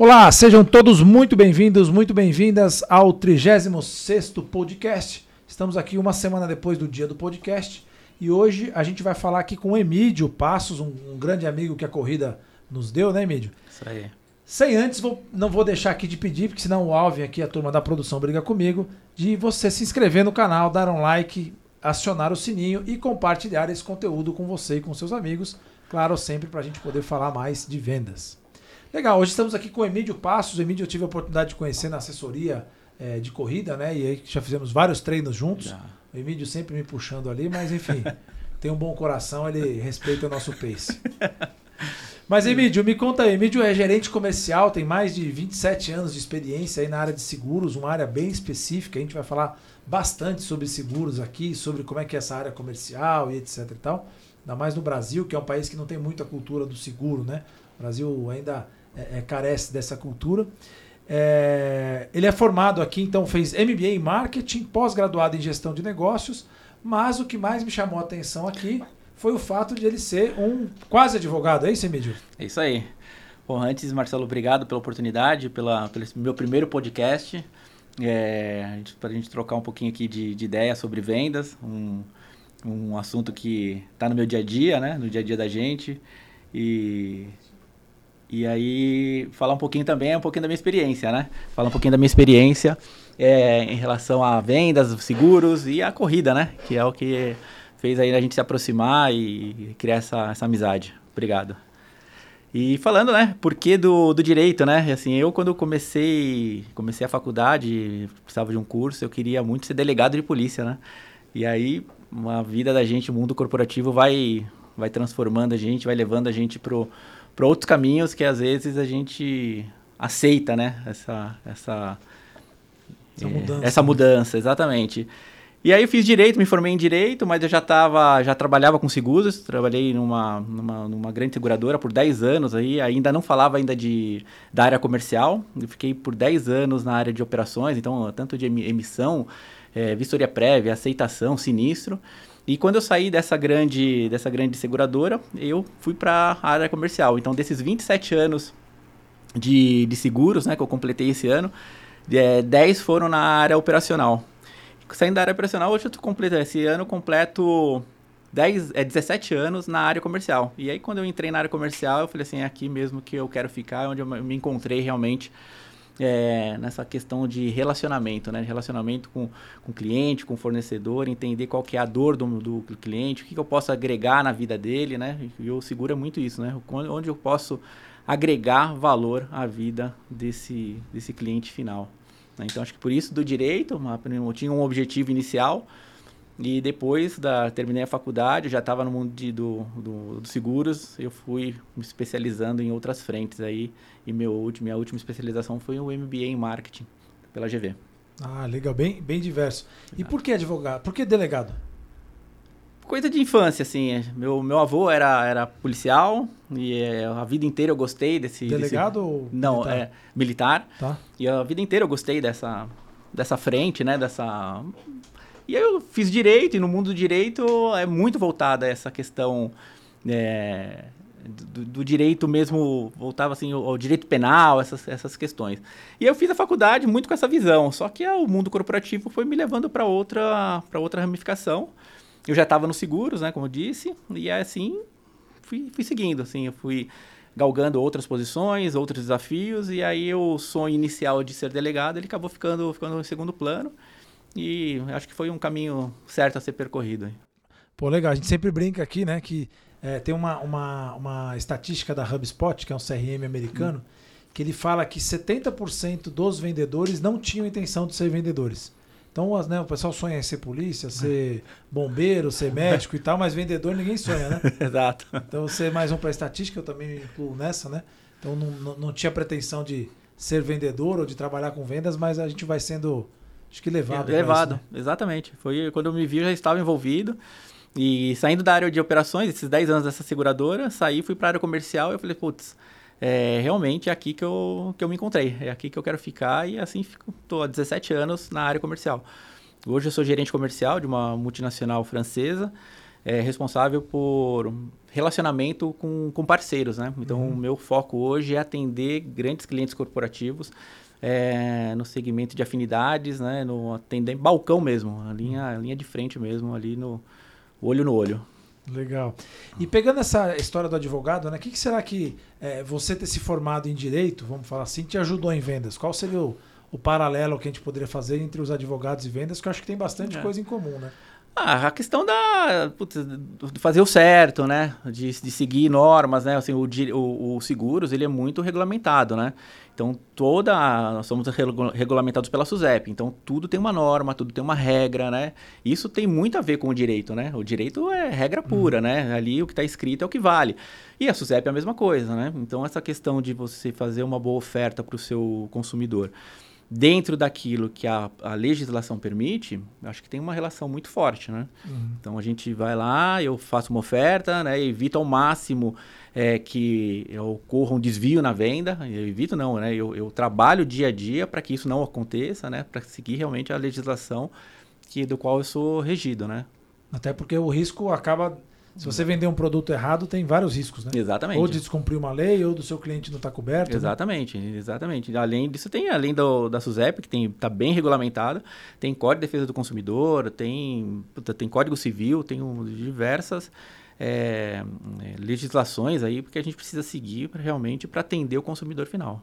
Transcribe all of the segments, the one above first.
Olá, sejam todos muito bem-vindos, muito bem-vindas ao 36º podcast. Estamos aqui uma semana depois do dia do podcast e hoje a gente vai falar aqui com o Emílio Passos, um, um grande amigo que a corrida nos deu, né, Emílio? Isso aí. Sem antes, vou, não vou deixar aqui de pedir, porque senão o Alvin aqui, a turma da produção, briga comigo, de você se inscrever no canal, dar um like, acionar o sininho e compartilhar esse conteúdo com você e com seus amigos. Claro, sempre para a gente poder falar mais de vendas. Legal, hoje estamos aqui com o Emílio Passos. O Emílio eu tive a oportunidade de conhecer na assessoria é, de corrida, né? E aí já fizemos vários treinos juntos. Já. O Emílio sempre me puxando ali, mas enfim, tem um bom coração, ele respeita o nosso pace. Mas, Emílio, me conta aí. Emílio é gerente comercial, tem mais de 27 anos de experiência aí na área de seguros, uma área bem específica. A gente vai falar bastante sobre seguros aqui, sobre como é que é essa área comercial e etc e tal. Ainda mais no Brasil, que é um país que não tem muita cultura do seguro, né? O Brasil ainda é, é, carece dessa cultura. É, ele é formado aqui, então fez MBA em marketing, pós-graduado em gestão de negócios, mas o que mais me chamou a atenção aqui foi o fato de ele ser um quase advogado, é isso, Emílio? É isso aí. Bom, antes, Marcelo, obrigado pela oportunidade, pela, pelo meu primeiro podcast, é, para a gente trocar um pouquinho aqui de, de ideia sobre vendas, um, um assunto que está no meu dia a dia, né, no dia a dia da gente, e e aí, falar um pouquinho também, um pouquinho da minha experiência, né? Falar um pouquinho da minha experiência é, em relação a vendas, seguros e a corrida, né? Que é o que fez aí a gente se aproximar e criar essa, essa amizade. Obrigado. E falando, né, por que do, do direito, né? Assim, eu quando comecei, comecei a faculdade, precisava de um curso, eu queria muito ser delegado de polícia, né? E aí, a vida da gente, o mundo corporativo vai vai transformando a gente, vai levando a gente pro para outros caminhos que às vezes a gente aceita, né? Essa, essa, essa é, mudança. Essa mudança, exatamente. E aí eu fiz direito, me formei em direito, mas eu já tava, já trabalhava com seguros, trabalhei numa, numa, numa, grande seguradora por 10 anos aí, ainda não falava ainda de, da área comercial, eu fiquei por 10 anos na área de operações, então tanto de emissão, é, vistoria prévia, aceitação, sinistro, e quando eu saí dessa grande, dessa grande seguradora, eu fui para a área comercial. Então, desses 27 anos de, de seguros, né, que eu completei esse ano, é, 10 foram na área operacional. Saindo da área operacional, hoje eu completo, esse ano completo 10, é, 17 anos na área comercial. E aí, quando eu entrei na área comercial, eu falei assim, é aqui mesmo que eu quero ficar, é onde eu me encontrei realmente é, nessa questão de relacionamento, né? Relacionamento com, com o cliente, com o fornecedor, entender qual que é a dor do, do cliente, o que, que eu posso agregar na vida dele, né? E seguro é muito isso, né? Onde eu posso agregar valor à vida desse, desse cliente final. Né? Então, acho que por isso do direito, eu tinha um objetivo inicial, e depois da terminei a faculdade, já estava no mundo de, do, do, do, seguros, eu fui me especializando em outras frentes aí. E meu, minha última especialização foi o MBA em marketing pela GV. Ah, legal, bem, bem diverso. Exato. E por que advogado? Por que delegado? Coisa de infância, assim. É, meu, meu avô era, era policial e é, a vida inteira eu gostei desse. Delegado desse, ou. Não, militar? é militar. Tá. E a vida inteira eu gostei dessa, dessa frente, né? Dessa e eu fiz direito, e no mundo do direito é muito voltada essa questão é, do, do, direito mesmo, voltava assim, ao, direito penal, essas, essas questões. E eu fiz a faculdade muito com essa visão, só que o mundo corporativo foi me levando para outra, outra ramificação. Eu já estava nos seguros, né, como eu disse, e assim fui, fui seguindo, assim, eu fui galgando outras posições, outros desafios, e aí o sonho inicial de ser delegado, ele acabou ficando, ficando em segundo plano. E acho que foi um caminho certo a ser percorrido. Pô, legal. A gente sempre brinca aqui, né, que é, tem uma, uma, uma estatística da HubSpot, que é um CRM americano, hum. que ele fala que 70% dos vendedores não tinham intenção de ser vendedores. Então, né, o pessoal sonha em ser polícia, ser bombeiro, ser médico e tal, mas vendedor ninguém sonha, né? Exato. Então, você mais um para estatística, eu também me incluo nessa, né? Então, não, não, não tinha pretensão de ser vendedor ou de trabalhar com vendas, mas a gente vai sendo Acho que levado. Levado, isso, né? exatamente. Foi quando eu me vi, eu já estava envolvido. E saindo da área de operações, esses 10 anos dessa seguradora, saí, fui para a área comercial e eu falei, putz, é realmente é aqui que eu, que eu me encontrei, é aqui que eu quero ficar e assim estou há 17 anos na área comercial. Hoje eu sou gerente comercial de uma multinacional francesa, é responsável por relacionamento com, com parceiros, né? Então, uhum. o meu foco hoje é atender grandes clientes corporativos é, no segmento de afinidades, né? No atender balcão mesmo, a linha, a linha de frente mesmo, ali no olho no olho. Legal. E pegando essa história do advogado, né? O que, que será que é, você ter se formado em direito, vamos falar assim, te ajudou em vendas? Qual seria o, o paralelo que a gente poderia fazer entre os advogados e vendas? Que eu acho que tem bastante é. coisa em comum, né? Ah, a questão da putz, de fazer o certo, né? De, de seguir normas, né? Assim, o, o, o, seguros ele é muito regulamentado, né? Então toda nós somos regulamentados pela SUSEP. Então tudo tem uma norma, tudo tem uma regra, né? Isso tem muito a ver com o direito, né? O direito é regra pura, uhum. né? Ali o que está escrito é o que vale. E a SUSEP é a mesma coisa, né? Então essa questão de você fazer uma boa oferta para o seu consumidor dentro daquilo que a, a legislação permite, acho que tem uma relação muito forte, né? Uhum. Então a gente vai lá, eu faço uma oferta, né? Evito ao máximo é, que ocorra um desvio na venda. Eu evito não, né? Eu, eu trabalho dia a dia para que isso não aconteça, né? Para seguir realmente a legislação que do qual eu sou regido, né? Até porque o risco acaba se você vender um produto errado, tem vários riscos, né? Exatamente. Ou de descumprir uma lei, ou do seu cliente não estar tá coberto. Né? Exatamente, né? exatamente. Além disso, tem, além do, da SUSEP, que está bem regulamentada, tem Código de Defesa do Consumidor, tem, tem Código Civil, tem um, diversas é, legislações aí que a gente precisa seguir realmente para atender o consumidor final.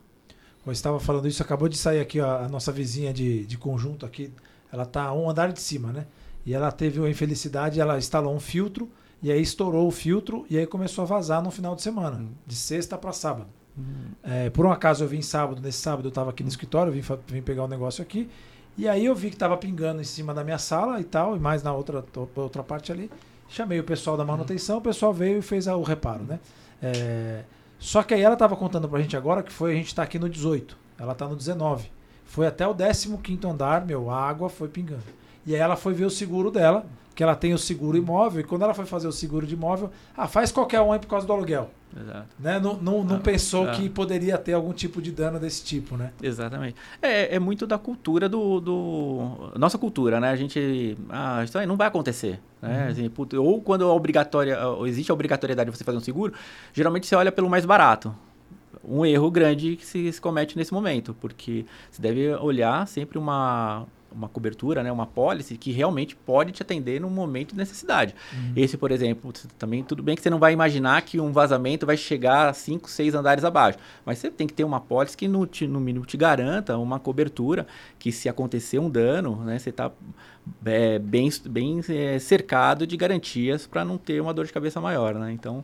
Eu estava falando isso, acabou de sair aqui a, a nossa vizinha de, de conjunto aqui, ela está um andar de cima, né? E ela teve uma infelicidade, ela instalou um filtro e aí estourou o filtro e aí começou a vazar no final de semana, uhum. de sexta para sábado. Uhum. É, por um acaso eu vim sábado, nesse sábado eu estava aqui no escritório, vim, vim pegar o um negócio aqui. E aí eu vi que estava pingando em cima da minha sala e tal, e mais na outra, outra parte ali. Chamei o pessoal da manutenção, o pessoal veio e fez o reparo, né? É, só que aí ela estava contando pra gente agora que foi, a gente está aqui no 18, ela está no 19. Foi até o 15 andar, meu, a água foi pingando. E aí ela foi ver o seguro dela que ela tem o seguro imóvel, e quando ela foi fazer o seguro de imóvel, ah, faz qualquer um aí por causa do aluguel. Exato. Né? Não, não, não ah, pensou que poderia ter algum tipo de dano desse tipo, né? Exatamente. É, é muito da cultura do, do. Nossa cultura, né? A gente. Ah, isso aí não vai acontecer. Né? Uhum. Assim, puto, ou quando é obrigatória, existe a obrigatoriedade de você fazer um seguro, geralmente você olha pelo mais barato um erro grande que se, se, comete nesse momento, porque você deve olhar sempre uma, uma cobertura, né, uma pólice que realmente pode te atender num momento de necessidade. Uhum. Esse, por exemplo, também tudo bem que você não vai imaginar que um vazamento vai chegar a 5, 6 andares abaixo, mas você tem que ter uma pólice que no, no mínimo te garanta uma cobertura que se acontecer um dano, né, você está é, bem, bem é, cercado de garantias para não ter uma dor de cabeça maior, né? Então,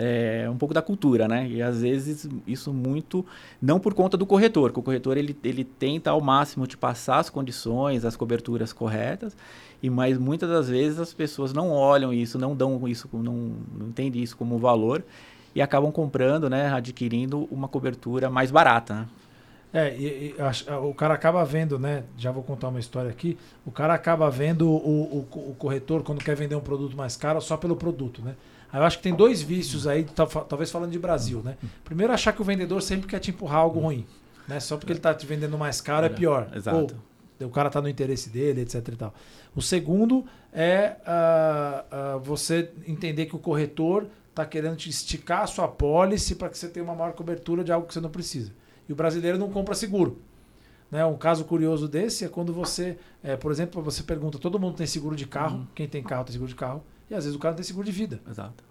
é, um pouco da cultura, né? E às vezes isso muito não por conta do corretor, que o corretor ele, ele tenta ao máximo te passar as condições, as coberturas corretas, e mas muitas das vezes as pessoas não olham isso, não dão isso, não, não entendem isso como valor e acabam comprando, né, adquirindo uma cobertura mais barata. Né? É, e, e, a, o cara acaba vendo, né? Já vou contar uma história aqui. O cara acaba vendo o, o, o corretor quando quer vender um produto mais caro só pelo produto, né? Aí eu acho que tem dois vícios aí, talvez falando de Brasil, né? Primeiro, achar que o vendedor sempre quer te empurrar algo ruim. Né? Só porque ele está te vendendo mais caro é pior. Exato. Ou o cara está no interesse dele, etc. E tal. O segundo é uh, uh, você entender que o corretor está querendo te esticar a sua pólice para que você tenha uma maior cobertura de algo que você não precisa. E o brasileiro não compra seguro. Né? Um caso curioso desse é quando você, é, por exemplo, você pergunta: todo mundo tem seguro de carro? Uhum. Quem tem carro tem seguro de carro? E às vezes o cara não tem seguro de vida. Exato.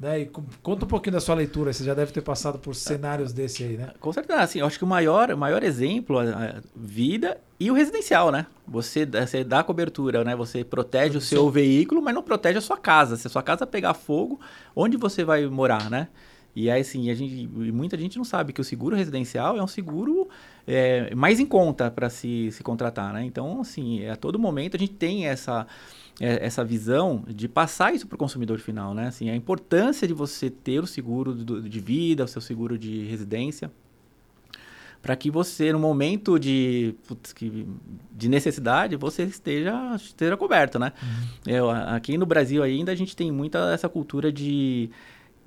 Né? E conta um pouquinho da sua leitura, você já deve ter passado por cenários desse aí, né? Com certeza, assim, eu acho que o maior, maior exemplo é a vida e o residencial, né? Você, você dá cobertura, né? Você protege o seu veículo, mas não protege a sua casa. Se a sua casa pegar fogo, onde você vai morar, né? E aí, assim, a gente, muita gente não sabe que o seguro residencial é um seguro é, mais em conta para se, se contratar, né? Então, assim, a todo momento a gente tem essa é, essa visão de passar isso para o consumidor final, né? Assim, a importância de você ter o seguro de vida, o seu seguro de residência, para que você, no momento de, putz, de necessidade, você esteja, esteja coberto, né? Uhum. Eu, aqui no Brasil ainda a gente tem muita essa cultura de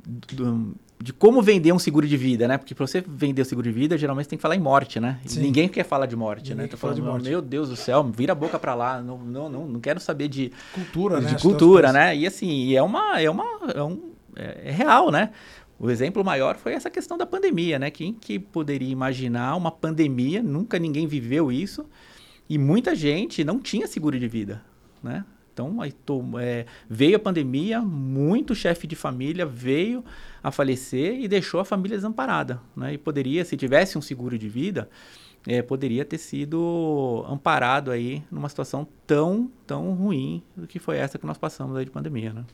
do, de como vender um seguro de vida, né? Porque para você vender o seguro de vida, geralmente você tem que falar em morte, né? Ninguém quer falar de morte, Ninguém né? Tá falar de falando, morte. Meu Deus do céu, vira a boca para lá. Não, não, não, não quero saber de, Cultura, né? de que cultura, as né? E assim, é uma, é uma, é um, é, é real, né? O exemplo maior foi essa questão da pandemia, né? Quem que poderia imaginar uma pandemia? Nunca ninguém viveu isso e muita gente não tinha seguro de vida, né? Então, aí to- é, veio a pandemia, muito chefe de família veio a falecer e deixou a família desamparada, né? E poderia, se tivesse um seguro de vida, é, poderia ter sido amparado aí numa situação tão, tão ruim do que foi essa que nós passamos aí de pandemia, né?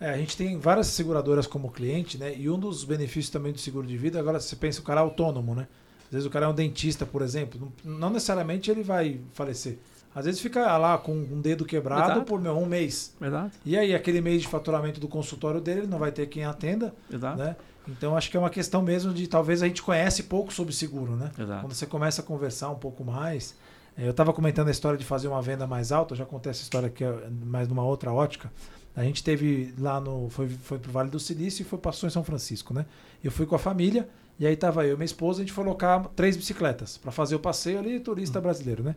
É, a gente tem várias seguradoras como cliente, né? E um dos benefícios também do seguro de vida, agora você pensa o cara é autônomo, né? Às vezes o cara é um dentista, por exemplo, não não necessariamente ele vai falecer. Às vezes fica lá com um dedo quebrado Exato. por meu, um mês. Exato, E aí, aquele mês de faturamento do consultório dele, ele não vai ter quem atenda, exato. né? Então, acho que é uma questão mesmo de talvez a gente conhece pouco sobre seguro, né? Exato. Quando você começa a conversar um pouco mais. eh, Eu estava comentando a história de fazer uma venda mais alta, eu já contei essa história aqui, eh, mas numa outra ótica. A gente teve lá no. Foi, foi pro Vale do Silício e foi passou em São Francisco, né? Eu fui com a família, e aí tava eu e minha esposa, a gente foi alocar três bicicletas para fazer o passeio ali, turista brasileiro, né?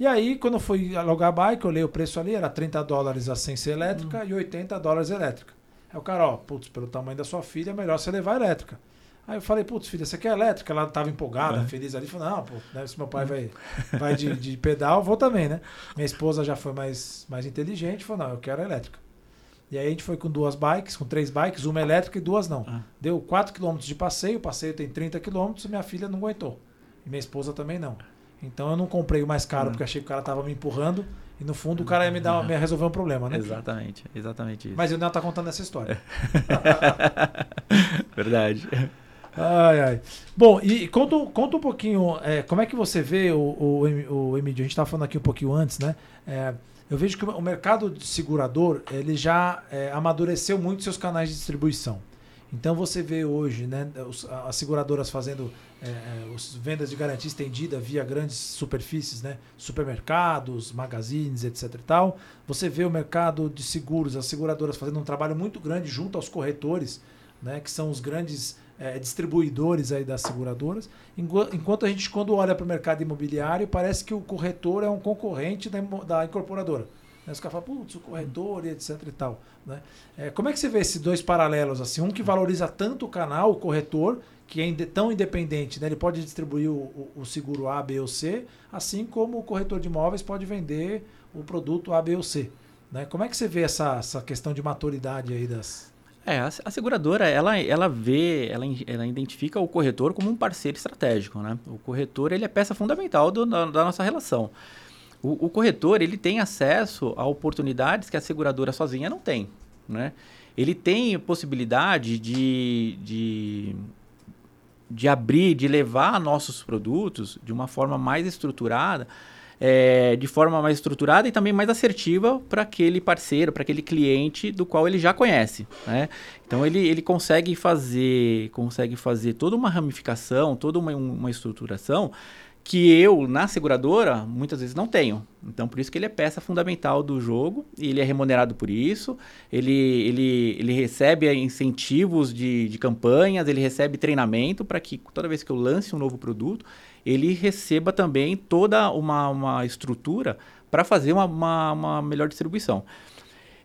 E aí, quando eu fui alugar a bike, eu olhei o preço ali, era 30 dólares a sem ser elétrica e 80 dólares elétrica. Aí o cara, ó, putz, pelo tamanho da sua filha, é melhor você levar elétrica. Aí eu falei, putz, filha, você quer elétrica? Ela tava empolgada, É. feliz ali. Falei, não, pô, né, se meu pai vai, vai de, de pedal, vou também, né? Minha esposa já foi mais, mais inteligente, falou, não, eu quero elétrica. E aí a gente foi com duas bikes, com três bikes, uma elétrica e duas não. Ah. Deu 4 km de passeio, o passeio tem 30 km minha filha não aguentou. E minha esposa também não. Então eu não comprei o mais caro Hum. porque achei que o cara tava me empurrando e no fundo o cara ia me, dar, me resolver um problema, né? Exatamente, exatamente isso. Mas o Nel tá contando essa história. Verdade. Ai, ai. Bom, e conta, um- conta um pouquinho, é, como é que você vê o, o, o Emílio? A gente estava falando aqui um pouquinho antes, né? É, eu vejo que o mercado de segurador, ele já é, amadureceu muito seus canais de distribuição. Então você vê hoje, né, as seguradoras fazendo é, é, os vendas de garantia estendida via grandes superfícies, né, supermercados, magazines, etc. E tal. Você vê o mercado de seguros, as seguradoras fazendo um trabalho muito grande junto aos corretores, né, que são os grandes é, distribuidores aí das seguradoras. Enqu- Enquanto a gente, quando olha para o mercado imobiliário, parece que o corretor é um concorrente da, da incorporadora. Né? Os caras falam, putz, o corretor e etc e tal. Né? É, como é que você vê esses dois paralelos? assim Um que valoriza tanto o canal, o corretor, que é tão independente, né? ele pode distribuir o, o- seguro A, B ou C, assim como o corretor de imóveis pode vender o produto A, B ou C. Né? Como é que você vê essa, essa questão de maturidade aí das... É, a, a seguradora, ela, ela vê, ela, ela identifica o corretor como um parceiro estratégico, né? O corretor, ele é peça fundamental do- da, da nossa relação. O, o corretor, ele tem acesso a oportunidades que a seguradora sozinha não tem, né? Ele tem possibilidade de, de, de abrir, de levar nossos produtos de uma forma mais estruturada, é, de forma mais estruturada e também mais assertiva para aquele parceiro, para aquele cliente do qual ele já conhece. Né? Então ele, ele consegue fazer consegue fazer toda uma ramificação, toda uma, uma estruturação que eu, na seguradora, muitas vezes não tenho. Então, por isso que ele é peça fundamental do jogo, e ele é remunerado por isso, ele, ele, ele recebe incentivos de, de campanhas, ele recebe treinamento para que toda vez que eu lance um novo produto, ele receba também toda uma, uma estrutura para fazer uma, uma, uma melhor distribuição.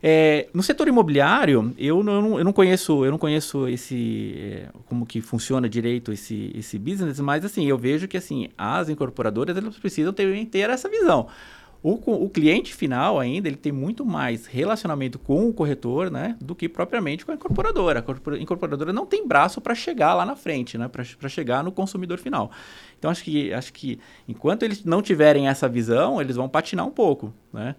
É, no setor imobiliário, eu não, eu não conheço, eu não conheço esse é, como que funciona direito esse, esse business, mas assim eu vejo que assim as incorporadoras elas precisam ter, ter essa visão. O, o cliente final ainda ele tem muito mais relacionamento com o corretor, né, do que propriamente com a incorporadora. A corpora- incorporadora não tem braço para chegar lá na frente, né, para chegar no consumidor final. Então acho que acho que enquanto eles não tiverem essa visão, eles vão patinar um pouco, né?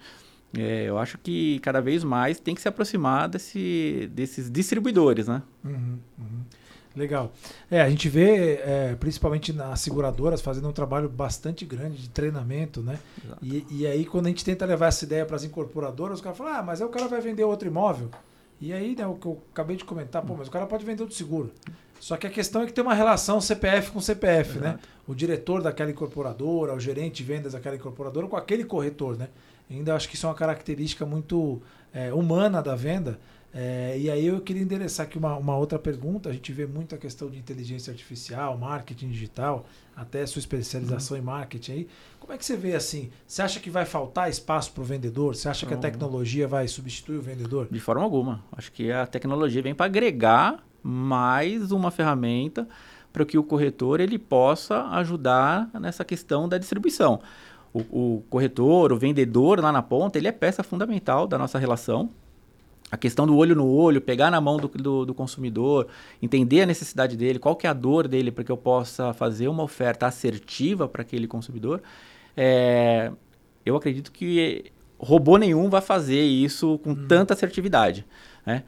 É, eu acho que cada vez mais tem que se aproximar desse, desses distribuidores, né? Uhum, uhum. Legal. É, a gente vê, é, principalmente nas seguradoras, fazendo um trabalho bastante grande de treinamento, né? E, e aí, quando a gente tenta levar essa ideia para as incorporadoras, os caras falam, ah, mas aí o cara vai vender outro imóvel. E aí, né, o que eu acabei de comentar, pô, mas o cara pode vender outro seguro. Só que a questão é que tem uma relação CPF com CPF, né? Exato. O diretor daquela incorporadora, o gerente de vendas daquela incorporadora com aquele corretor, né? Ainda acho que isso é uma característica muito é, humana da venda. É, e aí eu queria endereçar aqui uma, uma outra pergunta. A gente vê muita questão de inteligência artificial, marketing digital, até sua especialização uhum. em marketing aí. Como é que você vê assim? Você acha que vai faltar espaço para o vendedor? Você acha que a tecnologia vai substituir o vendedor? De forma alguma. Acho que a tecnologia vem para agregar mais uma ferramenta para que o corretor ele possa ajudar nessa questão da distribuição. O, o corretor, o vendedor lá na ponta, ele é peça fundamental da nossa relação a questão do olho no olho, pegar na mão do, do, do, consumidor, entender a necessidade dele, qual que é a dor dele, para que eu possa fazer uma oferta assertiva para aquele consumidor, é, eu acredito que robô nenhum vai fazer isso com hum. tanta assertividade. Né?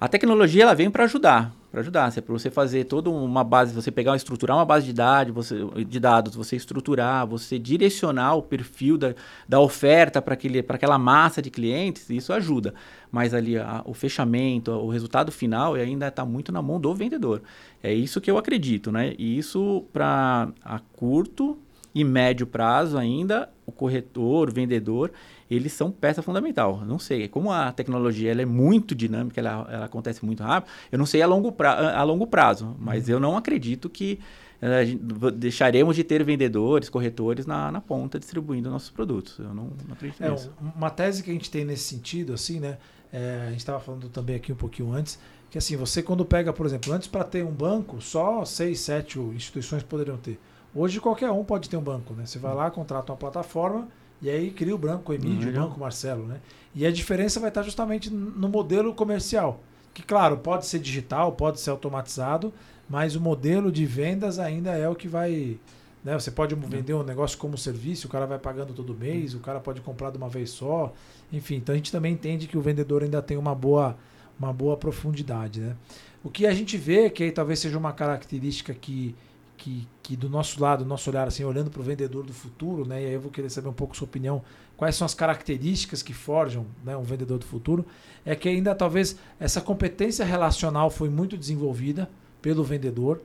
A tecnologia ela vem para ajudar, para ajudar. Se é para você fazer toda uma base, você pegar, estruturar uma base de dados, você, de dados, você estruturar, você direcionar o perfil da, da oferta para aquela massa de clientes, isso ajuda. Mas ali a, o fechamento, o resultado final ainda está muito na mão do vendedor. É isso que eu acredito, né? E isso para a curto e médio prazo ainda, o corretor, o vendedor, eles são peça fundamental. Não sei, como a tecnologia ela é muito dinâmica, ela, ela acontece muito rápido, eu não sei a longo, pra, a longo prazo, mas uhum. eu não acredito que uh, deixaremos de ter vendedores, corretores na, na ponta distribuindo nossos produtos. Eu não, não acredito é, nisso. Uma tese que a gente tem nesse sentido, assim, né? É, a gente estava falando também aqui um pouquinho antes, que assim, você quando pega, por exemplo, antes para ter um banco, só seis, sete instituições poderiam ter. Hoje qualquer um pode ter um banco, né? Você vai lá, contrata uma plataforma e aí cria o Branco Emílio, o Banco Marcelo, né? E a diferença vai estar justamente no modelo comercial. Que, claro, pode ser digital, pode ser automatizado, mas o modelo de vendas ainda é o que vai. Né? Você pode vender um negócio como serviço, o cara vai pagando todo mês, o cara pode comprar de uma vez só. Enfim, então a gente também entende que o vendedor ainda tem uma boa, uma boa profundidade. Né? O que a gente vê, que aí talvez seja uma característica que que, que do nosso lado, nosso olhar assim, olhando para o vendedor do futuro, né? E aí eu vou querer saber um pouco sua opinião, quais são as características que forjam né, um vendedor do futuro, é que ainda talvez essa competência relacional foi muito desenvolvida pelo vendedor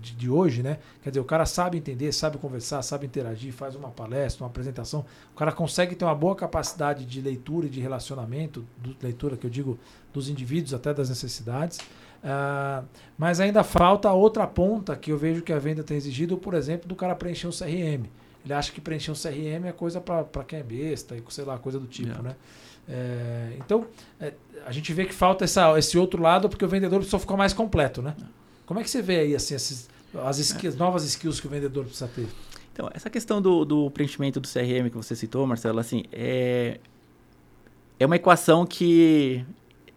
de, hoje, né? Quer dizer, o cara sabe entender, sabe conversar, sabe interagir, faz uma palestra, uma apresentação, o cara consegue ter uma boa capacidade de leitura e de relacionamento, do, leitura que eu digo dos indivíduos até das necessidades. Uh, mas ainda falta outra ponta que eu vejo que a venda tem exigido, por exemplo, do cara preencher um CRM. Ele acha que preencher um CRM é coisa para quem é besta e sei lá, coisa do tipo, yeah. né? É, então, é, a gente vê que falta essa, esse outro lado porque o vendedor precisa ficar mais completo, né? Como é que você vê aí assim, esses, as skills, novas skills que o vendedor precisa ter? Então, essa questão do, do preenchimento do CRM que você citou, Marcelo, assim, é, é uma equação que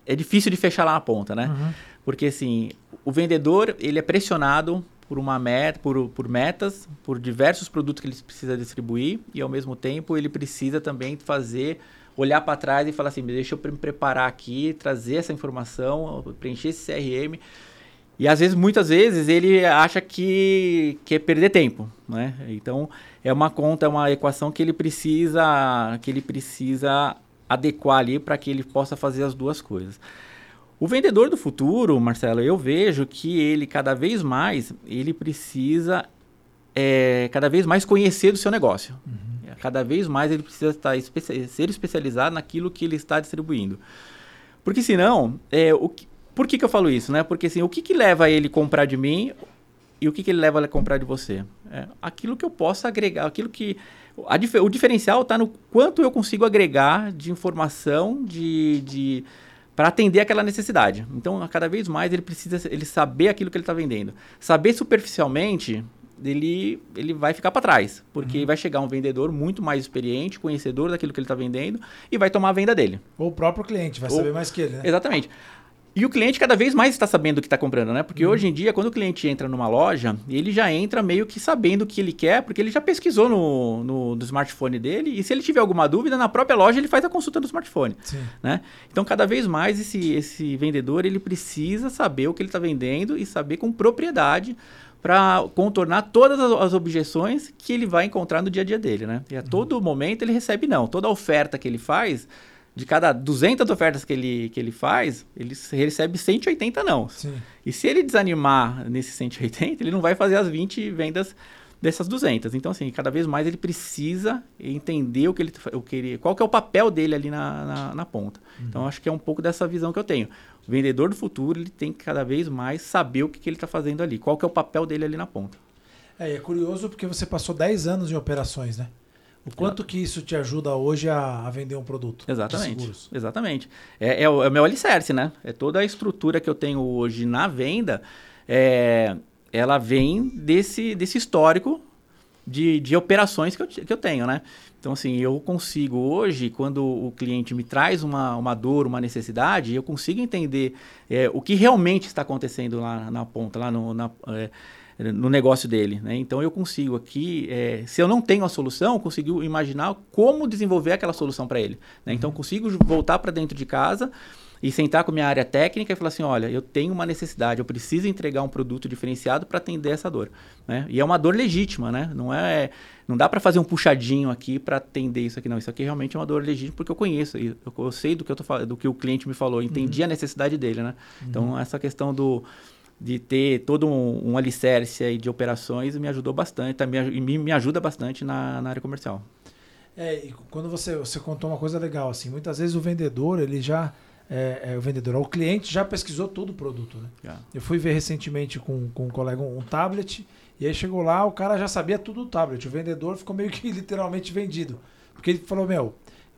é difícil de fechar lá na ponta, né? Uhum. Porque, assim, o vendedor, ele é pressionado por uma meta, por, por metas, por diversos produtos que ele precisa distribuir e, ao mesmo tempo, ele precisa também fazer, olhar para trás e falar assim, deixa eu me preparar aqui, trazer essa informação, preencher esse CRM. E às vezes, muitas vezes, ele acha que, que é perder tempo, né? Então, é uma conta, é uma equação que ele precisa, que ele precisa adequar ali para que ele possa fazer as duas coisas. O vendedor do futuro, Marcelo, eu vejo que ele cada vez mais ele precisa é, cada vez mais conhecer do seu negócio. Uhum. Cada vez mais ele precisa estar espe ser especializado naquilo que ele está distribuindo. Porque senão, é, o que, por que, que eu falo isso? Né? Porque assim, o que, que leva ele a comprar de mim e o que, que ele leva a comprar de você? É, aquilo que eu possa agregar, aquilo que. A, o diferencial está no quanto eu consigo agregar de informação, de, de para atender aquela necessidade. Então, cada vez mais ele precisa ele saber aquilo que ele está vendendo. Saber superficialmente, ele, ele vai ficar para trás, porque uhum. vai chegar um vendedor muito mais experiente, conhecedor daquilo que ele está vendendo e vai tomar a venda dele. Ou o próprio cliente vai Ou, saber mais que ele, né? Exatamente. E o cliente cada vez mais está sabendo o que está comprando, né? Porque uhum. hoje em dia, quando o cliente entra numa loja, ele já entra meio que sabendo o que ele quer, porque ele já pesquisou no, no, no smartphone dele, e se ele tiver alguma dúvida, na própria loja ele faz a consulta no smartphone. Sim. Né? Então, cada vez mais esse, esse vendedor ele precisa saber o que ele está vendendo e saber com propriedade para contornar todas as, objeções que ele vai encontrar no dia a dia dele, né? E a uhum. todo momento ele recebe não. Toda oferta que ele faz de cada 200 ofertas que ele, que ele faz, ele recebe 180 não. Sim. E se ele desanimar nesses 180, ele não vai fazer as 20 vendas dessas 200. Então, assim, cada vez mais ele precisa entender o que ele, o que ele qual que é o papel dele ali na, na, na ponta. Uhum. Então, acho que é um pouco dessa visão que eu tenho. O vendedor do futuro, ele tem que cada vez mais saber o que, que ele está fazendo ali, qual que é o papel dele ali na ponta. É, é curioso porque você passou 10 anos em operações, né? O quanto que isso te ajuda hoje a, a vender um produto? Exatamente. Exatamente. É, é, o, é o meu alicerce, né? É toda a estrutura que eu tenho hoje na venda. É, ela vem desse, desse histórico de, de operações que eu, que eu tenho, né? Então, assim, eu consigo hoje, quando o cliente me traz uma, uma dor, uma necessidade, eu consigo entender é, o que realmente está acontecendo lá na ponta, lá no, na, é, no negócio dele. Né? Então, eu consigo aqui, é, se eu não tenho a solução, eu consigo imaginar como desenvolver aquela solução para ele. Né? Então, eu consigo voltar para dentro de casa e sentar com a minha área técnica e falar assim, olha, eu tenho uma necessidade, eu preciso entregar um produto diferenciado para atender essa dor, né? E é uma dor legítima, né? Não é, não dá para fazer um puxadinho aqui para atender isso aqui não. Isso aqui realmente é uma dor legítima porque eu conheço, eu, eu sei do que eu tô do que o cliente me falou, entendi uhum. a necessidade dele, né? Uhum. Então essa questão do de ter todo um, um alicerce aí de operações me ajudou bastante, também me, me ajuda bastante na, na área comercial. É, e quando você, você contou uma coisa legal, assim, muitas vezes o vendedor, ele já é, é, o vendedor, o cliente já pesquisou todo o produto. Né? Yeah. Eu fui ver recentemente com, com um colega um, um, tablet, e aí chegou lá, o cara já sabia tudo do tablet. O vendedor ficou meio que literalmente vendido. Porque ele falou, meu,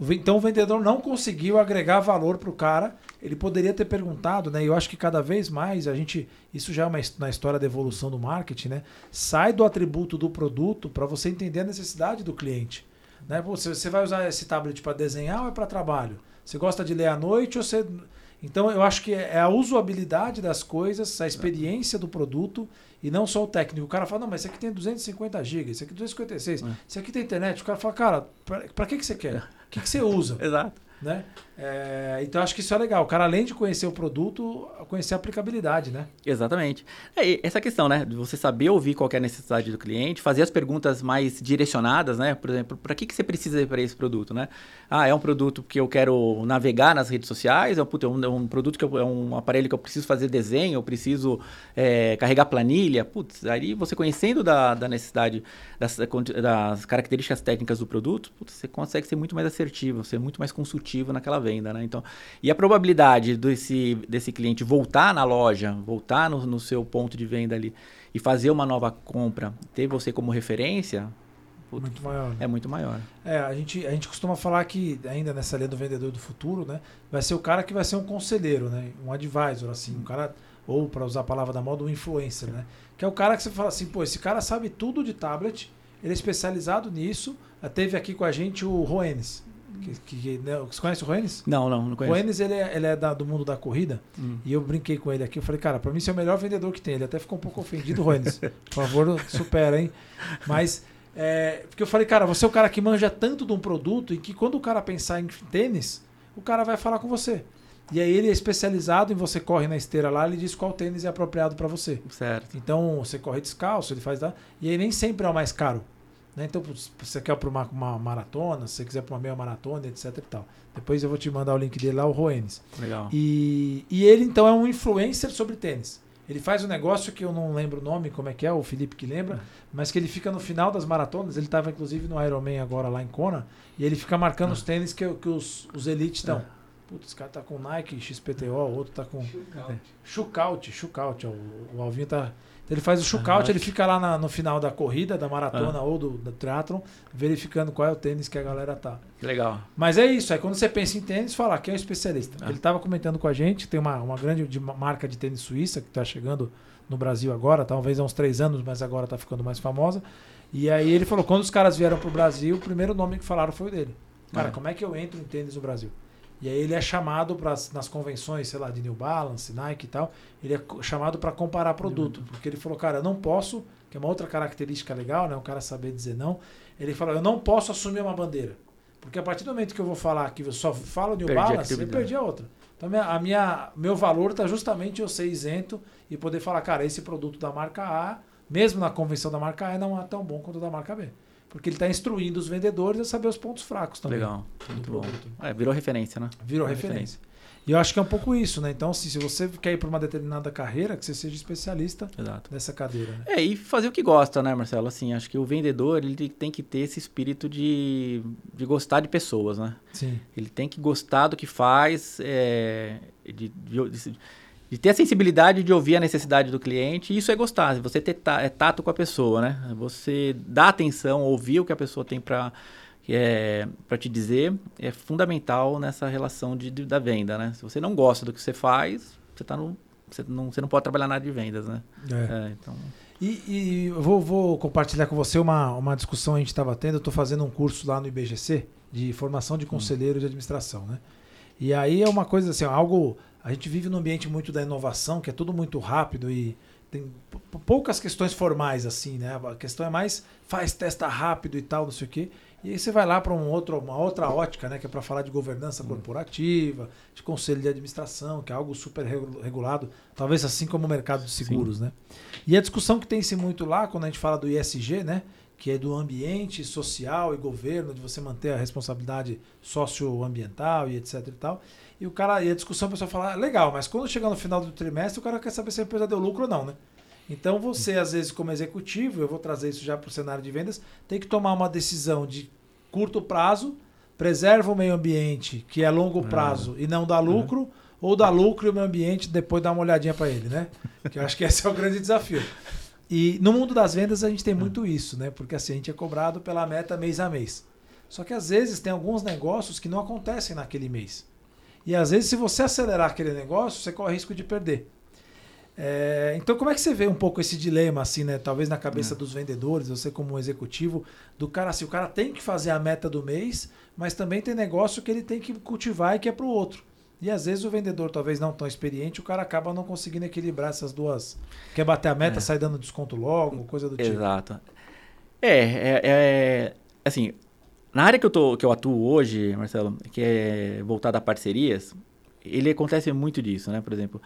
então o vendedor não conseguiu agregar valor para o cara. Ele poderia ter perguntado, né? E eu acho que cada vez mais a gente. Isso já é uma na história da evolução do marketing, né? Sai do atributo do produto para você entender a necessidade do cliente. Né? Você, você vai usar esse tablet para desenhar ou é para trabalho? Você gosta de ler à noite ou você. Então eu acho que é a usabilidade das coisas, a experiência do produto e não só o técnico. O cara fala, não, mas esse aqui tem 250 GB, esse aqui 256, é. esse aqui tem internet. O cara fala, cara, para que, que você quer? O que, que você usa? Exato. Né? É, então acho que isso é legal. O cara, além de conhecer o produto, conhecer a aplicabilidade, né? Exatamente. É, essa questão, né? De você saber ouvir qual é a necessidade do cliente, fazer as perguntas mais direcionadas, né? Por exemplo, para que, que você precisa para esse produto, né? Ah, é um produto que eu quero navegar nas redes sociais, é um, é um, é um produto que eu, é um aparelho que eu preciso fazer desenho, eu preciso é, carregar planilha. Putz, aí você conhecendo da, da necessidade, das, das características técnicas do produto, putz, você consegue ser muito mais assertivo, ser muito mais consultivo naquela venda, né? Então, e a probabilidade desse, desse cliente voltar na loja, voltar no, no seu ponto de venda ali e fazer uma nova compra, ter você como referência, muito maior. É muito maior. É, a gente, a gente costuma falar que, ainda nessa linha do vendedor do futuro, né? Vai ser o cara que vai ser um conselheiro, né? Um advisor, assim, um cara, ou para usar a palavra da moda, um influencer, né? Que é o cara que você fala assim, pô, esse cara sabe tudo de tablet, ele é especializado nisso. Teve aqui com a gente o Roenes. Que, que, né, você conhece o Roenes? Não, não, não conheço. O Roenes, ele é, ele é da, do mundo da corrida. Hum. E eu brinquei com ele aqui. Eu falei, cara, pra mim você é o melhor vendedor que tem. Ele até ficou um pouco ofendido, Roenes. Por favor, supera, hein? Mas, é, porque eu falei, cara, você é o cara que manja tanto de um produto e que quando o cara pensar em tênis, o cara vai falar com você. E aí ele é especializado em você corre na esteira lá, ele diz qual tênis é apropriado para você. Certo. Então você corre descalço, ele faz da. E aí nem sempre é o mais caro. Né? Então, se você quer para uma, uma, maratona, se você quiser para uma meia maratona, etc e tal. Depois eu vou te mandar o link dele lá, o Roenes. Legal. E, e ele, então, é um influencer sobre tênis. Ele faz um negócio que eu não lembro o nome, como é que é, o Felipe que lembra, mas que ele fica no final das maratonas. Ele estava, inclusive, no Ironman agora lá em Kona, e ele fica marcando ah. os tênis que, que os, os elites estão. Ah. Putz, esse cara tá com Nike, XPTO, o outro tá com. Shootout. Shootout, O, o Alvinho tá ele faz o shootout, ele fica lá na, no final da corrida, da maratona ou do, do triatlon, verificando qual é o tênis que a galera tá. Legal. Mas é isso, aí quando você pensa em tênis, fala, quem é o especialista? Ah. Ele estava comentando com a gente, tem uma, uma grande de, marca de tênis suíça que está chegando no Brasil agora, talvez há uns três anos, mas agora está ficando mais famosa. E aí ele falou, quando os caras vieram pro Brasil, o primeiro nome que falaram foi o dele. Cara, é. como é que eu entro em tênis no Brasil? E aí ele é chamado para nas convenções, sei lá, de New Balance, Nike e tal, ele é chamado para comparar produto, uhum. porque ele falou, cara, eu não posso, que é uma outra característica legal, né, o cara saber dizer não. Ele falou, eu não posso assumir uma bandeira, porque a partir do momento que eu vou falar que eu só falo New perdi Balance, eu perdi a outra. Então a minha meu valor está justamente eu ser isento e poder falar, cara, esse produto da marca A, mesmo na convenção da marca A, não é tão bom quanto o da marca B. Porque ele está instruindo os vendedores a saber os pontos fracos também. Legal. Muito bom. É, virou referência, né? Virou referência. referência. E eu acho que é um pouco isso, né? Então, assim, se você quer ir para uma determinada carreira, que você seja especialista Exato. nessa cadeira. Né? É, e fazer o que gosta, né, Marcelo? Assim, acho que o vendedor, ele tem que ter esse espírito de, de gostar de pessoas, né? Sim. Ele tem que gostar do que faz, é, de, de, de, de ter a sensibilidade de ouvir a necessidade do cliente. Isso é gostar, você ter é tato com a pessoa, né? Você dá atenção, ouvir o que a pessoa tem para é, para te dizer, é fundamental nessa relação de, de, da venda, né? Se você não gosta do que você faz, você, tá no, você, não, você não pode trabalhar nada de vendas, né? É. É, então... E, e eu vou, vou, compartilhar com você uma, uma discussão que a gente estava tendo. Eu estou fazendo um curso lá no IBGC de formação de conselheiro hum. de administração, né? E aí é uma coisa assim, algo... A gente vive num ambiente muito da inovação, que é tudo muito rápido e tem poucas questões formais assim, né? A questão é mais faz, testa rápido e tal, não sei o quê. E aí você vai lá para um outro, uma outra ótica, né, que é para falar de governança hum. corporativa, de conselho de administração, que é algo super regulado, talvez assim como o mercado de seguros, Sim. né? E a discussão que tem-se muito lá, quando a gente fala do ISG, né, que é do ambiente social e governo, de você manter a responsabilidade socioambiental e etc e tal. E o cara, e a discussão, a pessoa fala, ah, legal, mas quando chegar no final do trimestre, o cara quer saber se a empresa deu lucro ou não, né? Então você, às vezes, como executivo, eu vou trazer isso já para o cenário de vendas, tem que tomar uma decisão de curto prazo, preserva o meio ambiente, que é longo é. prazo, e não dá lucro, uhum. ou dá lucro e o meio ambiente depois dá uma olhadinha para ele, né? Que eu acho que esse é o grande desafio. E no mundo das vendas a gente tem muito isso, né? Porque assim, a gente é cobrado pela meta mês a mês. Só que às vezes tem alguns negócios que não acontecem naquele mês. E às vezes, se você acelerar aquele negócio, você corre risco de perder. É, então, como é que você vê um pouco esse dilema, assim, né? Talvez na cabeça é. dos vendedores, você como um executivo, do cara assim, o cara tem que fazer a meta do mês, mas também tem negócio que ele tem que cultivar e que é para o outro. E às vezes o vendedor, talvez não tão experiente, o cara acaba não conseguindo equilibrar essas duas. Quer bater a meta, é. sai dando desconto logo, coisa do tipo. Exato. É, é, é, assim, na área que eu, tô, que eu atuo hoje, Marcelo, que é voltada a parcerias, ele acontece muito disso, né? Por exemplo,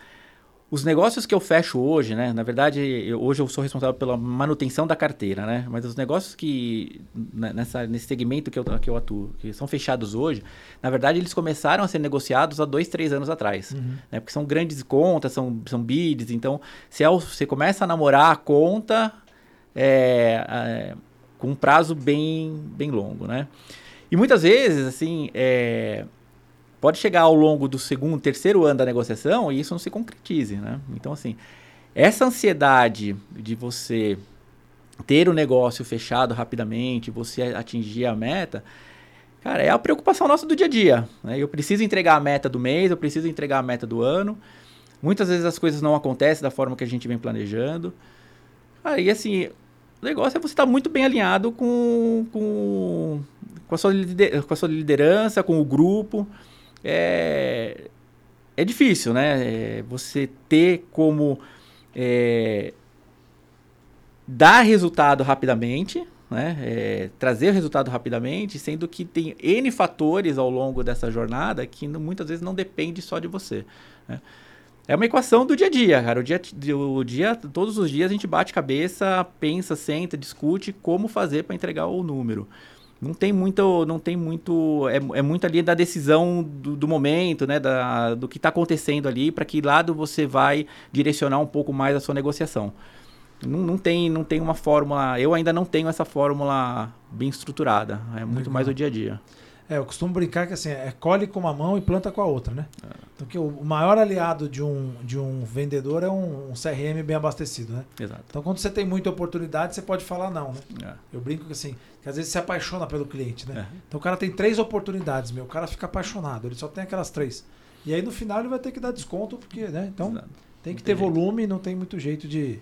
os negócios que eu fecho hoje, né? Na verdade, eu, hoje eu sou responsável pela manutenção da carteira, né? Mas os negócios que né, nessa, nesse segmento que eu, que eu atuo, que são fechados hoje, na verdade eles começaram a ser negociados há dois, três anos atrás, uhum. né? Porque são grandes contas, são, são bids, então se é, você começa a namorar a conta é, é, com um prazo bem, bem longo, né? E muitas vezes, assim, é, pode chegar ao longo do segundo, terceiro ano da negociação e isso não se concretize, né? Então, assim, essa ansiedade de você ter o negócio fechado rapidamente, você atingir a meta, cara, é a preocupação nossa do dia a dia. Né? Eu preciso entregar a meta do mês, eu preciso entregar a meta do ano. Muitas vezes as coisas não acontecem da forma que a gente vem planejando. Aí, assim, o negócio é você estar tá muito bem alinhado com, com, com, a sua com a sua liderança, com o grupo é, é difícil, né? É você ter como é, dar resultado rapidamente, né? É, trazer o resultado rapidamente, sendo que tem N fatores ao longo dessa jornada que muitas vezes não depende só de você. Né? É uma equação do dia a dia, cara. O dia, o dia, todos os dias a gente bate cabeça, pensa, senta, discute como fazer para entregar o número não tem muito, não tem muito, é, é muito ali da decisão do, do momento, né, da, do que está acontecendo ali, para que lado você vai direcionar um pouco mais a sua negociação. Não, não, tem, não tem uma fórmula, eu ainda não tenho essa fórmula bem estruturada, é muito Legal. mais o dia a dia. É, eu costumo brincar que assim, é colhe com uma mão e planta com a outra, né? É. Então que o maior aliado de um, de um vendedor é um, um, CRM bem abastecido, né? Exato. Então quando você tem muita oportunidade, você pode falar não, né? É. Eu brinco que assim, que às vezes se apaixona pelo cliente, né? É. Então o cara tem três oportunidades, meu, o cara fica apaixonado, ele só tem aquelas três. E aí no final ele vai ter que dar desconto, porque, né? Então Exato. tem que não ter tem volume, não tem muito jeito de,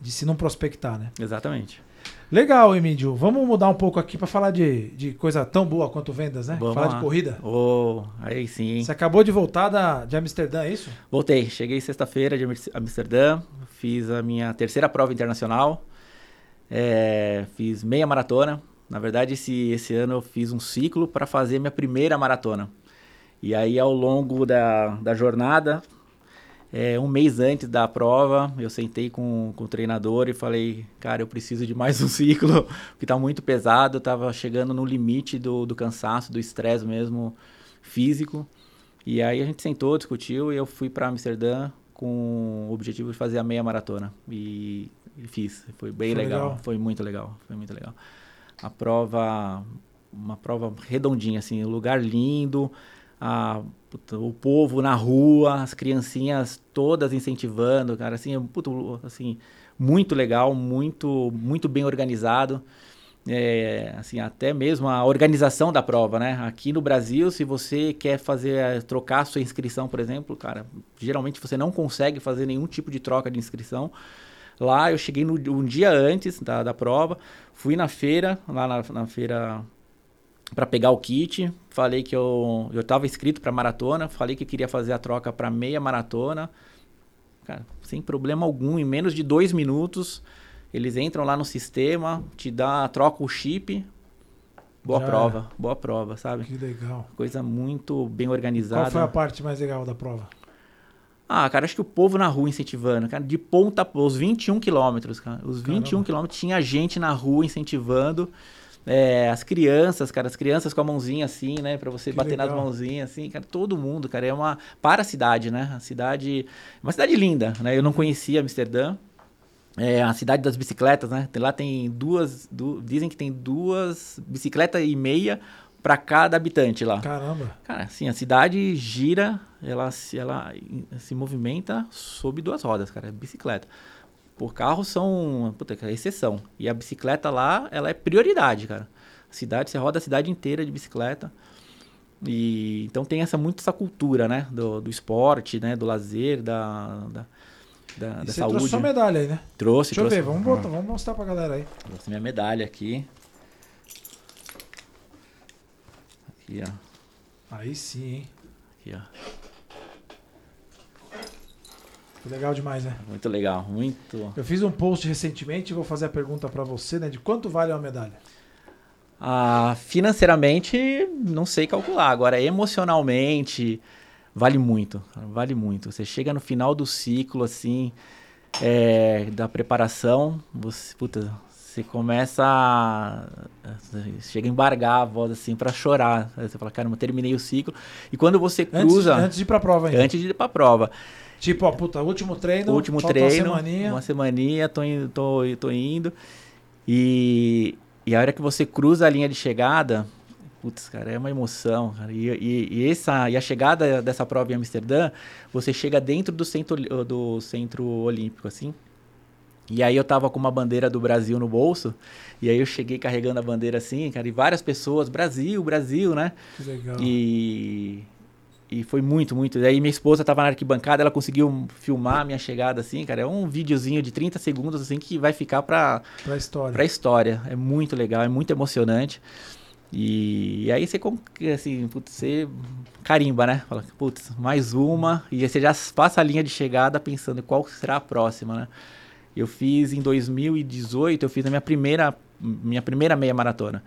de se não prospectar, né? Exatamente. Legal, Emílio. Vamos mudar um pouco aqui para falar de, de coisa tão boa quanto vendas, né? Vamos falar lá. de corrida. Oh, aí sim. Você acabou de voltar da, de Amsterdã, é isso? Voltei. Cheguei sexta-feira de Amsterdã. Fiz a minha terceira prova internacional. É, fiz meia maratona. Na verdade, esse, esse ano eu fiz um ciclo para fazer minha primeira maratona. E aí, ao longo da, da jornada, é, um mês antes da prova, eu sentei com, com o treinador e falei, cara, eu preciso de mais um ciclo, porque tá muito pesado, eu tava chegando no limite do, do cansaço, do estresse mesmo físico. E aí a gente sentou, discutiu e eu fui para Amsterdã com o objetivo de fazer a meia maratona. E, e fiz. Foi bem foi legal. legal. Foi muito legal. Foi muito legal. A prova, uma prova redondinha, assim, lugar lindo. A, o povo na rua, as criancinhas todas incentivando, cara, assim, puta, assim, muito legal, muito, muito bem organizado é, assim, até mesmo a organização da prova, né? Aqui no Brasil, se você quer fazer, eh, trocar sua inscrição, por exemplo, cara, geralmente você não consegue fazer nenhum tipo de troca de inscrição. Lá eu cheguei no, um dia antes da, da prova, fui na feira, lá na, na feira para pegar o kit, falei que eu eu estava inscrito para maratona, falei que queria fazer a troca para meia maratona, cara, sem problema algum, em menos de dois minutos eles entram lá no sistema, te dá, troca o chip. Boa Já prova, boa prova, sabe? Que legal. Coisa muito bem organizada. Qual foi a parte mais legal da prova? Ah, cara, acho que o povo na rua incentivando, cara, de ponta, os 21 quilômetros, cara, os 21 quilômetros tinha gente na rua incentivando, é, as crianças, cara, as crianças com a mãozinha assim, né, para você que bater legal. nas mãozinhas assim, cara, todo mundo, cara, é uma para a cidade, né, a cidade, uma cidade linda, né, eu não conhecia Amsterdã, é a cidade das bicicletas, né? Lá tem duas, du, dizem que tem duas bicicletas e meia para cada habitante lá. Caramba. Cara, assim, a cidade gira, ela, ela se movimenta sob duas rodas, cara, é bicicleta. Por carro são, puta, é exceção. E a bicicleta lá, ela é prioridade, cara. A cidade, você roda a cidade inteira de bicicleta. E então tem essa muito essa cultura, né, do, do esporte, né, do lazer, da, da da, da você saúde. trouxe sua medalha aí, né? Trouxe, Deixa trouxe. eu ver, vamos, botar, vamos mostrar pra galera aí. Trouxe minha medalha aqui. Aqui, ó. Aí sim, hein? Aqui, ó. Legal demais, né? Muito legal, muito. Eu fiz um post recentemente e vou fazer a pergunta para você, né? De quanto vale uma medalha? Ah, financeiramente, não sei calcular. Agora, emocionalmente, vale muito, vale muito. Você chega no final do ciclo, assim, é, da preparação, você, puta, você começa a, chega a embargar a voz assim para chorar. Você fala, caramba, terminei o ciclo. E quando você cruza antes, antes de ir para prova ainda. Antes de ir para prova. Tipo, ó, puta, último treino, último treino, uma semaninha, uma semaninha, tô indo, tô, tô indo. E e a hora que você cruza a linha de chegada, Putz, cara, é uma emoção, cara. E, e, e, essa, e a chegada dessa prova em Amsterdã, você chega dentro do centro, do centro olímpico, assim. E aí eu tava com uma bandeira do Brasil no bolso, e aí eu cheguei carregando a bandeira assim, cara, e várias pessoas, Brasil, Brasil, né? Que legal. E, e foi muito, muito. Daí minha esposa tava na arquibancada, ela conseguiu filmar a minha chegada assim, cara. É um videozinho de 30 segundos assim que vai ficar pra, pra história. Pra história. É muito legal, é muito emocionante. E, e aí você, assim, putz, você carimba, né? Fala, putz, mais uma. E você já passa a linha de chegada pensando qual será a próxima, né? Eu fiz em 2018, eu fiz a minha primeira, minha primeira meia maratona.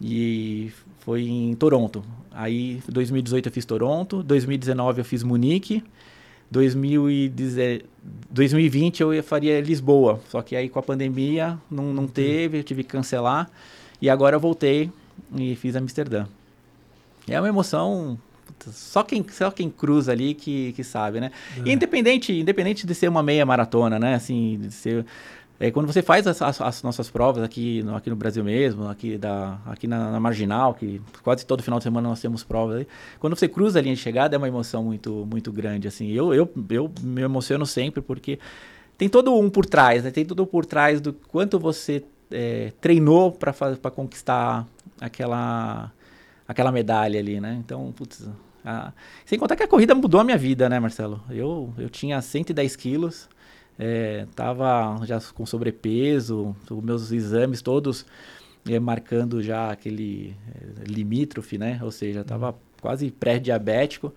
E foi em Toronto. Aí, em 2018 eu fiz Toronto, 2019 eu fiz Munique, 2020 eu faria Lisboa. Só que aí com a pandemia não, não teve, eu tive que cancelar. E agora eu voltei e fiz Amsterdã. É uma emoção só quem, só quem cruza ali que, que sabe, né? É. independente, independente de ser uma meia maratona, né? Assim, de ser... É, quando você faz as, as, as, nossas provas aqui no, aqui no Brasil mesmo, aqui, da, aqui na, na, Marginal, que quase todo final de semana nós temos provas aí, quando você cruza a linha de chegada é uma emoção muito, muito grande, assim. Eu, eu, eu me emociono sempre porque tem todo um por trás, né? Tem tudo por trás do quanto você é, treinou para conquistar aquela, aquela medalha ali, né? Então, putz, a... sem contar que a corrida mudou a minha vida, né, Marcelo? Eu, eu tinha 110 quilos, é, tava já com sobrepeso, os meus exames todos é, marcando já aquele é, limítrofe, né? Ou seja, tava uhum. quase pré-diabético.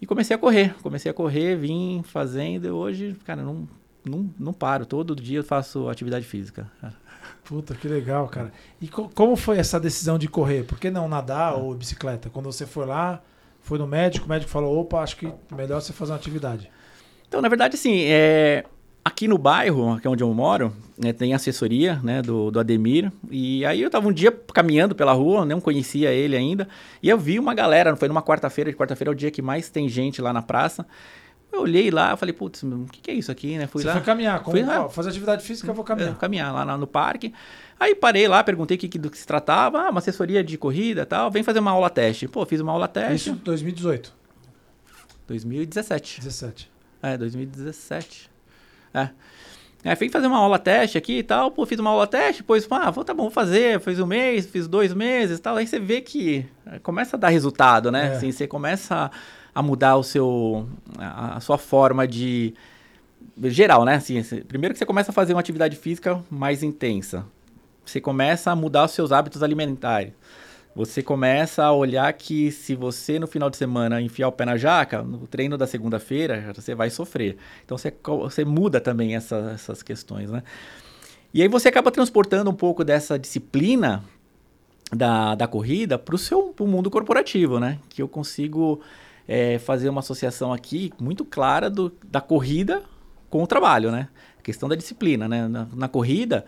E comecei a correr, comecei a correr, vim fazendo, e hoje, cara, não, não, não paro, todo dia eu faço atividade física. Puta, que legal, cara. E co como foi essa decisão de correr? Por que não nadar ou bicicleta? Quando você foi lá, foi no médico, o médico falou, opa, acho que melhor você fazer uma atividade. Então, na verdade, assim, é... aqui no bairro, que é onde eu moro, né, tem assessoria né, do, do Ademir. E aí eu estava um dia caminhando pela rua, não conhecia ele ainda, e eu vi uma galera, foi numa quarta-feira, de quarta-feira é o dia que mais tem gente lá na praça. Eu olhei lá, falei, putz, o que, que é isso aqui, né? Fui Você lá. foi caminhar, como, fui, ó, fazer atividade física, eu vou caminhar. É, caminhar lá no parque. Aí parei lá, perguntei que, do que se tratava, ah, uma assessoria de corrida tal, vem fazer uma aula teste. Pô, fiz uma aula teste. Isso 2018. 2017. 17. É, 2017. É. É, fui fazer uma aula teste aqui e tal, pô, fiz uma aula teste, depois, ah, tá bom, vou fazer, fiz um mês, fiz dois meses e tal, aí você vê que começa a dar resultado, né? É. Assim, você começa a mudar o seu, a, a sua forma de, geral, né? Assim, primeiro que você começa a fazer uma atividade física mais intensa, você começa a mudar os seus hábitos alimentares, você começa a olhar que se você no final de semana enfiar o pé na jaca, no treino da segunda-feira, você vai sofrer. Então você, você muda também essa, essas questões, né? E aí você acaba transportando um pouco dessa disciplina da, da corrida para o seu pro mundo corporativo, né? Que eu consigo é, fazer uma associação aqui muito clara do, da corrida com o trabalho, né? A questão da disciplina, né? Na, na corrida,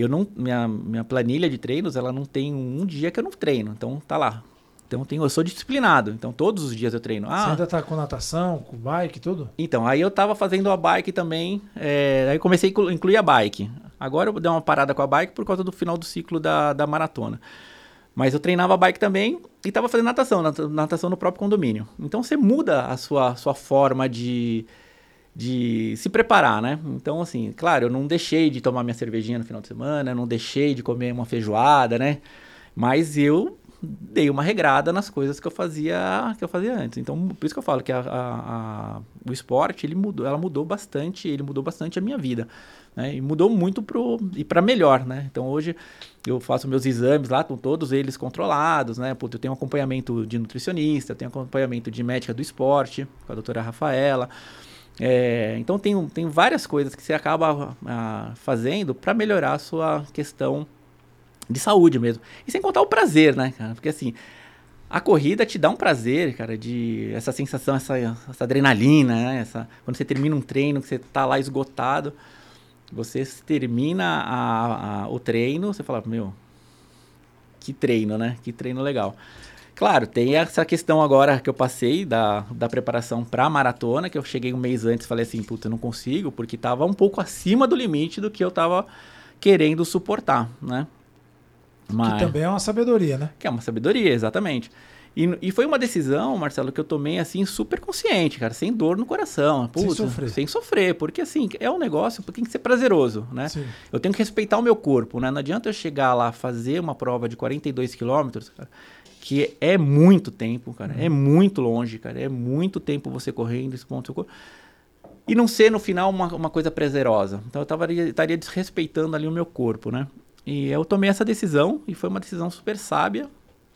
eu não, minha, minha planilha de treinos, ela não tem um dia que eu não treino. Então tá lá. Então eu, tenho, eu sou disciplinado. Então todos os dias eu treino. Ah, Você ainda tá com natação, com bike, tudo? Então, aí eu tava fazendo a bike também. É, aí comecei a incluir a bike. Agora eu dei uma parada com a bike por causa do final do ciclo da, da maratona. Mas eu treinava bike também e estava fazendo natação, natação no próprio condomínio. Então você muda a sua, sua forma de, de se preparar, né? Então, assim, claro, eu não deixei de tomar minha cervejinha no final de semana, não deixei de comer uma feijoada, né? Mas eu dei uma regrada nas coisas que eu fazia que eu fazia antes. Então, por isso que eu falo que a, a, a, o esporte ele mudou, ela mudou bastante, ele mudou bastante a minha vida, né? E mudou muito pro e para melhor, né? Então hoje eu faço meus exames lá, com todos eles controlados, né? Puta, eu tenho acompanhamento de nutricionista, eu tenho acompanhamento de médica do esporte com a doutora Rafaela. É, então tem, tem várias coisas que você acaba ah, fazendo para melhorar a sua questão de saúde mesmo. E sem contar o prazer, né, cara? Porque assim, a corrida te dá um prazer, cara, de essa sensação, essa, essa adrenalina, né? Essa, quando você termina um treino, que você tá lá esgotado, você termina a, a, o treino, você fala, meu, que treino, né? Que treino legal. Claro, tem essa questão agora que eu passei da, da preparação para a maratona, que eu cheguei um mês antes e falei assim, puta, eu não consigo, porque estava um pouco acima do limite do que eu estava querendo suportar, né? Mas, que também é uma sabedoria, né? Que é uma sabedoria, exatamente. E, e foi uma decisão, Marcelo, que eu tomei assim super consciente, cara, sem dor no coração. Puta, sem sofrer. Sem sofrer, porque assim, é um negócio que tem que ser prazeroso, né? Sim. Eu tenho que respeitar o meu corpo, né? Não adianta eu chegar lá, fazer uma prova de 42 quilômetros, cara, que é muito tempo, cara. Uhum. É muito longe, cara. É muito tempo você correndo esse ponto corpo. E não ser no final uma, uma coisa prazerosa. Então eu tava, estaria desrespeitando ali o meu corpo, né? E eu tomei essa decisão e foi uma decisão super sábia,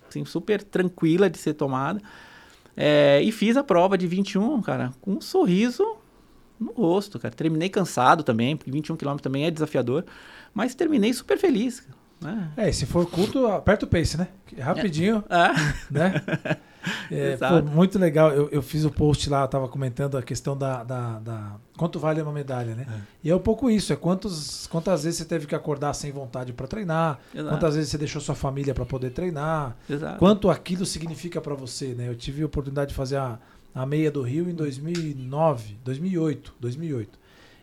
assim, super tranquila de ser tomada. É, e fiz a prova de 21, cara, com um sorriso no rosto, cara. Terminei cansado também, porque 21 km também é desafiador, mas terminei super feliz. Cara. É. é, se for curto, aperta o pace, né? Rapidinho, é. né? É, pô, muito legal. Eu, eu fiz o post lá, tava comentando a questão da, da, da, quanto vale uma medalha, né? É. E é um pouco isso, é quantos, quantas vezes você teve que acordar sem vontade para treinar, Exato. quantas vezes você deixou sua família para poder treinar, Exato. quanto aquilo significa para você, né? Eu tive a oportunidade de fazer a, a meia do Rio em 2009, 2008, 2008.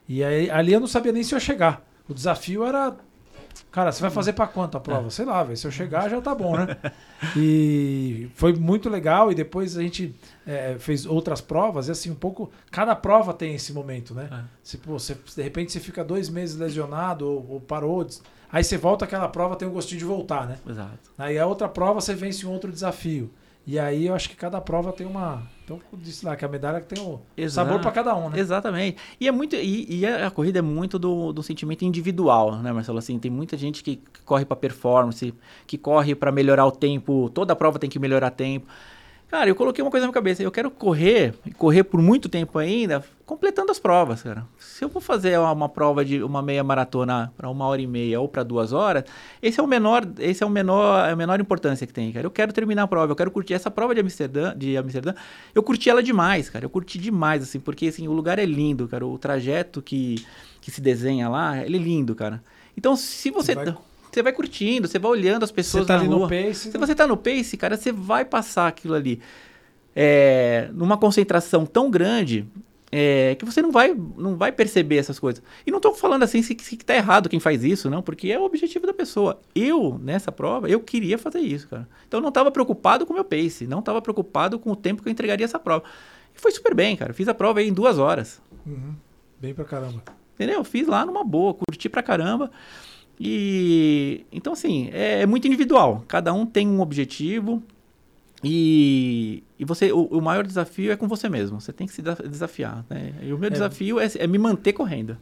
E aí, ali eu não sabia nem se eu ia chegar. O desafio era Cara, você vai fazer para quanto a prova? É. Sei lá, véio, se eu chegar já tá bom, né? E foi muito legal. E depois a gente é, fez outras provas. E assim, um pouco. Cada prova tem esse momento, né? É. Se, pô, você, de repente você fica dois meses lesionado ou, ou parou. Aí você volta aquela prova, tem um gostinho de voltar, né? Exato. Aí a outra prova você vence um outro desafio. E aí eu acho que cada prova tem uma. Então, disse lá que a medalha tem o Exato. sabor para cada um, né? Exatamente. E é muito. E, e, a corrida é muito do, do sentimento individual, né, Marcelo? Assim, tem muita gente que corre para performance, que corre para melhorar o tempo. Toda prova tem que melhorar tempo. Cara, eu coloquei uma coisa na minha cabeça. Eu quero correr, correr por muito tempo ainda, completando as provas, cara. Se eu vou fazer uma, uma prova de uma meia maratona para uma hora e meia ou para duas horas, esse é o menor, esse é o menor, é a menor importância que tem, cara. Eu quero terminar a prova, eu quero curtir essa prova de Amsterdã, de Amsterdã. Eu curti ela demais, cara. Eu curti demais, assim, porque assim, o lugar é lindo, cara. O trajeto que, que se desenha lá, ele é lindo, cara. Então, se você. você você vai curtindo, você vai olhando as pessoas você tá na ali rua. no pace. Se você tá no pace, cara, você vai passar aquilo ali. É, numa concentração tão grande é, que você não vai, não vai perceber essas coisas. E não estou falando assim se, se tá errado quem faz isso, não, porque é o objetivo da pessoa. Eu, nessa prova, eu queria fazer isso, cara. Então eu não estava preocupado com o meu pace, não estava preocupado com o tempo que eu entregaria essa prova. E foi super bem, cara. Fiz a prova aí em duas horas. Uhum. Bem pra caramba. Entendeu? Fiz lá numa boa, curti pra caramba. E então assim, é, é, muito individual. Cada um tem um objetivo e, e você o, o, maior desafio é com você mesmo. Você tem que se desafiar. Né? E o meu é, desafio é, é, me manter correndo.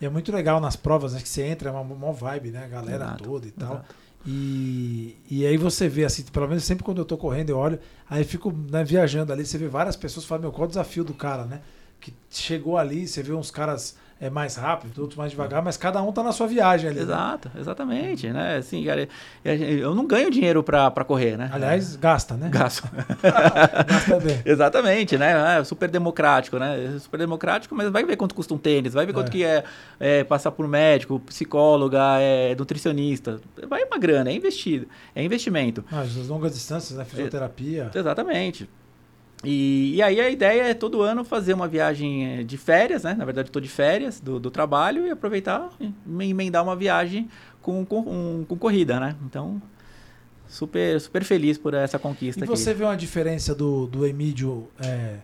E é muito legal nas provas né, que você entra, é uma, uma vibe, né? A galera exato, toda e tal. E, e aí você vê, assim, pelo menos sempre quando eu tô correndo, eu olho, aí eu fico né, viajando ali, você vê várias pessoas falando, meu, qual o desafio do cara, né? Que chegou ali, você vê uns caras é mais rápido, outros mais devagar, mas cada um tá na sua viagem ali. Né? Exato, né? exatamente, né? Assim, cara, eu não ganho dinheiro para correr, né? Aliás, gasta, né? Gasto. gasta bem. Exatamente, né? É super democrático, né? Super democrático, mas vai ver quanto custa um tênis, vai ver quanto é. que é, é, passar por médico, psicóloga, é, nutricionista. Vai uma grana, é investido, é investimento. Ah, as longas distâncias, né? Fisioterapia. exatamente. E, e, aí a ideia é todo ano fazer uma viagem eh, de férias, né? Na verdade, estou de férias do, do, trabalho e aproveitar e emendar uma viagem com, com, um, com corrida, né? Então, super, super feliz por essa conquista. E você vê uma diferença do, do Emílio é,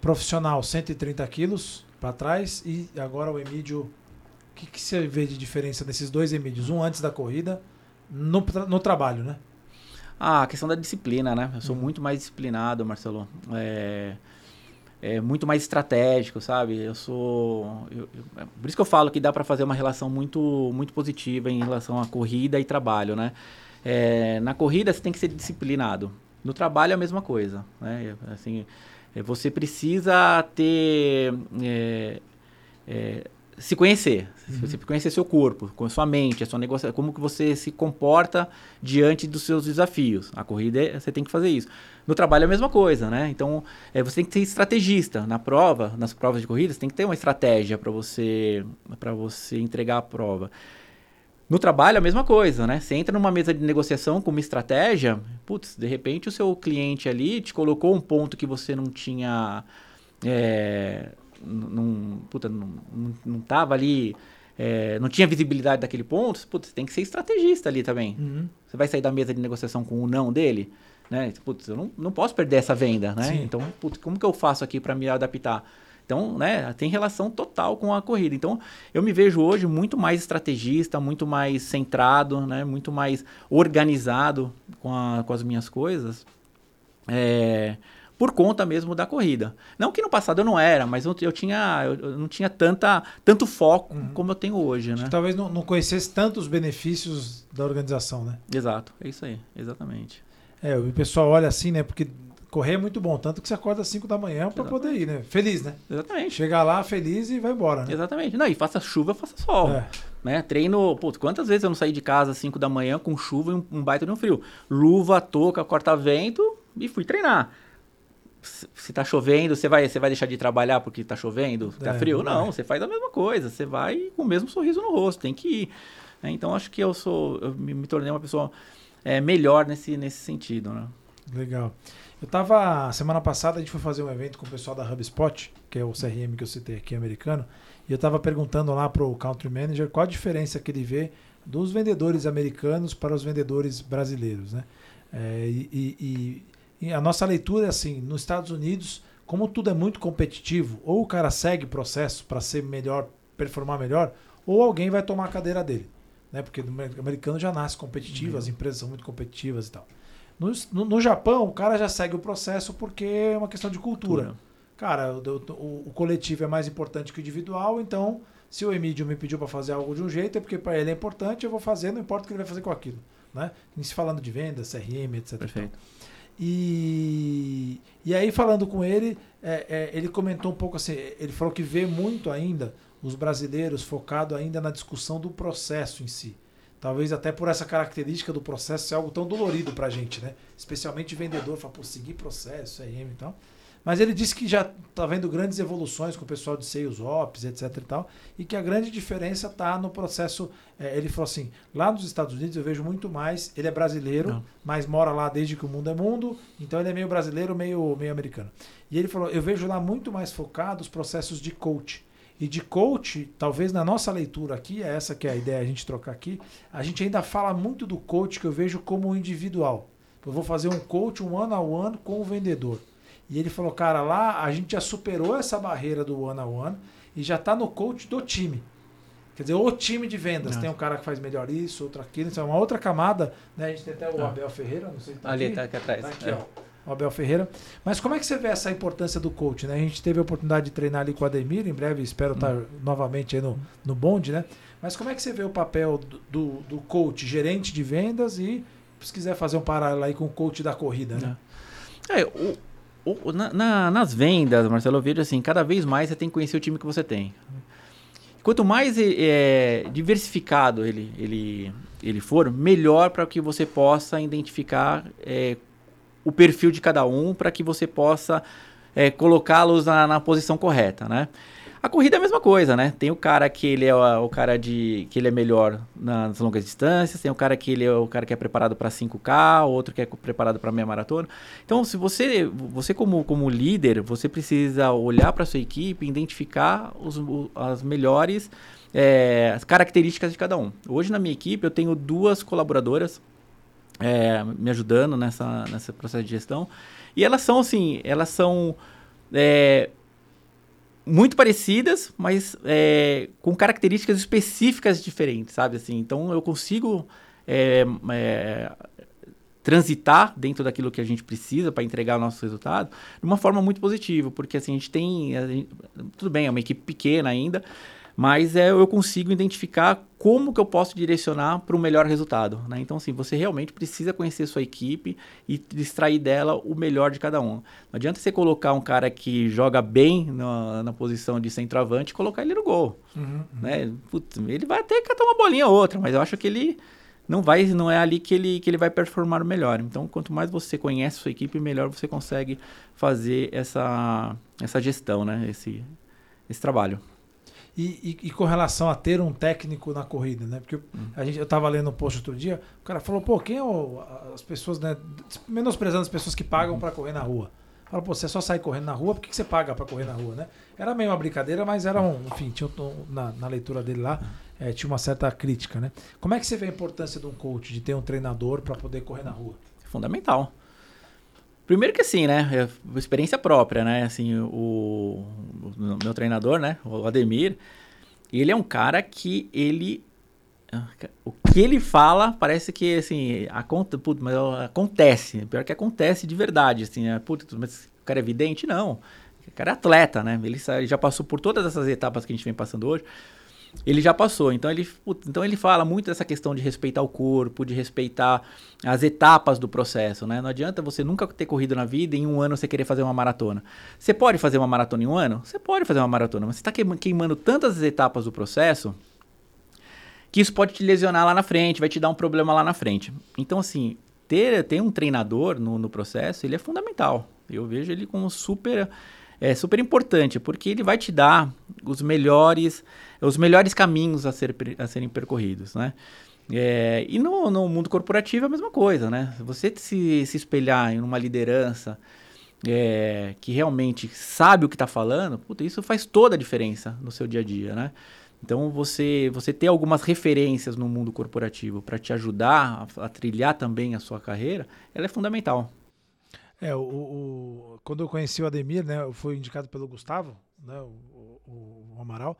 profissional, 130 quilos para trás, e agora o Emílio. O que, que você vê de diferença desses dois Emílios? Um antes da corrida, no, no trabalho, né? Ah, a questão da disciplina, né? Eu sou uhum. muito mais disciplinado, Marcelo. É, é muito mais estratégico, sabe? Eu sou. Eu, eu, é por isso que eu falo que dá para fazer uma relação muito, muito positiva em relação à corrida e trabalho, né? É, na corrida você tem que ser disciplinado. No trabalho é a mesma coisa, né? Assim, é, você precisa ter. É, é, se conhecer, uhum. você conhecer seu corpo, com a sua mente, a sua negociação, como que você se comporta diante dos seus desafios. A corrida é, você tem que fazer isso. No trabalho é a mesma coisa, né? Então é, você tem que ser estrategista na prova, nas provas de corrida, você tem que ter uma estratégia para você para você entregar a prova. No trabalho é a mesma coisa, né? Você entra numa mesa de negociação com uma estratégia, putz, de repente o seu cliente ali te colocou um ponto que você não tinha é, não, puta, não, não, tava ali, é, não tinha visibilidade daquele ponto, putz, você tem que ser estrategista ali também. Uhum. Você vai sair da mesa de negociação com o não dele, né? Putz, eu não, não posso perder essa venda, né? Sim. Então, putz, como que eu faço aqui para me adaptar? Então, né, tem relação total com a corrida. Então, eu me vejo hoje muito mais estrategista, muito mais centrado, né, muito mais organizado com, a, com as minhas coisas. É, por conta mesmo da corrida. Não que no passado eu não era, mas eu, eu tinha, eu, não tinha tanta, tanto foco uhum. como eu tenho hoje, né? Talvez não, não conhecesse tantos benefícios da organização, né? Exato, é isso aí, exatamente. É, o pessoal olha assim, né? Porque correr é muito bom, tanto que você acorda às 5 da manhã para poder ir, né? Feliz, né? Exatamente. Chegar lá feliz e vai embora, né? Exatamente. Não, e faça chuva, faça sol. É. Né? Treino, putz, quantas vezes eu não saí de casa às 5 da manhã com chuva e um, um baita de um frio? Luva, touca, corta-vento e fui treinar se tá chovendo, você vai, você vai deixar de trabalhar porque tá chovendo, tá é, frio? Não, você faz a mesma coisa, você vai com o mesmo sorriso no rosto, tem que ir. Né? Então acho que eu sou, eu me, me tornei uma pessoa é, melhor nesse, nesse sentido, né? Legal. Eu tava, semana passada a gente foi fazer um evento com o pessoal da HubSpot, que é o CRM que eu citei aqui, americano, e eu tava perguntando lá pro Country Manager qual a diferença que ele vê dos vendedores americanos para os vendedores brasileiros, né? É, e, e, a nossa leitura é assim, nos Estados Unidos, como tudo é muito competitivo, ou o cara segue processo para ser melhor, performar melhor, ou alguém vai tomar a cadeira dele. Né? Porque o americano já nasce competitivo, uhum. as empresas são muito competitivas e tal. No, no, no, Japão, o cara já segue o processo porque é uma questão de cultura. Cara, o, o, o, coletivo é mais importante que o individual, então se o Emílio me pediu para fazer algo de um jeito, é porque para ele é importante, eu vou fazer, não importa o que ele vai fazer com aquilo. Né? se falando de vendas, CRM, etc. Perfeito. E, e aí, falando com ele, é, é, ele comentou um pouco assim: ele falou que vê muito ainda os brasileiros focado ainda na discussão do processo em si. Talvez até por essa característica do processo ser algo tão dolorido para a gente, né? Especialmente vendedor, fala, pô, seguir processo, RM e tal. Mas ele disse que já está vendo grandes evoluções com o pessoal de Sales Ops, etc e tal, e que a grande diferença está no processo. É, ele falou assim: lá nos Estados Unidos eu vejo muito mais. Ele é brasileiro, Não. mas mora lá desde que o mundo é mundo, então ele é meio brasileiro, meio, meio americano. E ele falou: eu vejo lá muito mais focado os processos de coach. E de coach, talvez na nossa leitura aqui, é essa que é a ideia a gente trocar aqui, a gente ainda fala muito do coach que eu vejo como individual. Eu vou fazer um coach um ano a ano com o vendedor. E ele falou, cara, lá a gente já superou essa barreira do one on one e já está no coach do time. Quer dizer, o time de vendas. Não. Tem um cara que faz melhor isso, outro aquilo. Isso é uma outra camada. Né? A gente tem até o ah. Abel Ferreira, não sei se tá Ali, aqui. tá aqui atrás. Tá aqui, é. ó. O Abel Ferreira. Mas como é que você vê essa importância do coach? Né? A gente teve a oportunidade de treinar ali com o Ademir, em breve espero estar hum. novamente aí no, no bonde, né? Mas como é que você vê o papel do, do, do coach, gerente de vendas e se quiser fazer um paralelo aí com o coach da corrida, né? É, o, na, na, nas vendas, Marcelo, eu vejo assim, cada vez mais você tem que conhecer o time que você tem. Quanto mais é, diversificado ele, ele, ele for, melhor para que você possa identificar é, o perfil de cada um, para que você possa é, colocá-los na, na posição correta, né? A corrida é a mesma coisa, né? Tem o cara que ele é o, cara de que ele é melhor nas longas distâncias, tem o cara que ele é o cara que é preparado para 5K, outro que é preparado para meia maratona. Então, se você você como como líder, você precisa olhar para sua equipe, identificar os, as melhores é, as características de cada um. Hoje na minha equipe eu tenho duas colaboradoras é, me ajudando nessa nessa processo de gestão e elas são assim, elas são é, muito parecidas, mas é, com características específicas diferentes, sabe? Assim, então eu consigo é, é, transitar dentro daquilo que a gente precisa para entregar o nosso resultado de uma forma muito positiva, porque assim a gente tem, a gente, tudo bem, é uma equipe pequena ainda, mas é, eu consigo identificar como que eu posso direcionar para o melhor resultado. Né? Então, assim, você realmente precisa conhecer sua equipe e extrair dela o melhor de cada um. Não adianta você colocar um cara que joga bem na, na posição de centroavante e colocar ele no gol. Uhum, uhum. Né? Putz, ele vai até catar uma bolinha ou outra, mas eu acho que ele não vai, não é ali que ele, que ele vai performar o melhor. Então, quanto mais você conhece sua equipe, melhor você consegue fazer essa, essa gestão, né? esse, esse trabalho. E, e, e, com relação a ter um técnico na corrida, né? Porque hum. a gente, eu estava lendo um post outro dia, o cara falou, pô, quem é o, as pessoas, né? Menosprezando as pessoas que pagam uhum. para correr na rua. Fala, pô, você só sai correndo na rua, por que, que você paga para correr na rua, né? Era meio uma brincadeira, mas era um, enfim, tinha um, na, na leitura dele lá, é, tinha uma certa crítica, né? Como é que você vê a importância de um coach, de ter um treinador para poder correr na rua? Fundamental. Primeiro que assim, né? É experiência própria, né? Assim, o, o, meu treinador, né? O Ademir, ele é um cara que ele. O que ele fala parece que, assim, aconte, putz, mas acontece. Pior que acontece de verdade, assim. É, putz, mas o cara é evidente? Não. O cara é atleta, né? Ele já passou por todas essas etapas que a gente vem passando hoje ele já passou. Então ele, então ele fala muito dessa questão de respeitar o corpo, de respeitar as etapas do processo, né? Não adianta você nunca ter corrido na vida e em um ano você querer fazer uma maratona. Você pode fazer uma maratona em um ano? Você pode fazer uma maratona, mas você está queimando tantas etapas do processo que isso pode te lesionar lá na frente, vai te dar um problema lá na frente. Então, assim, ter, ter um treinador no, no processo, ele é fundamental. Eu vejo ele como super é super importante, porque ele vai te dar os melhores, os melhores caminhos a, ser, a serem percorridos, né? É, e no, no, mundo corporativo é a mesma coisa, né? Você se, se espelhar em uma liderança é, que realmente sabe o que está falando, puta, isso faz toda a diferença no seu dia a dia, né? Então você você ter algumas referências no mundo corporativo para te ajudar a, a, trilhar também a sua carreira, ela é fundamental. É, o, o, quando eu conheci o Ademir, né, eu fui indicado pelo Gustavo, né, o, o, o Amaral.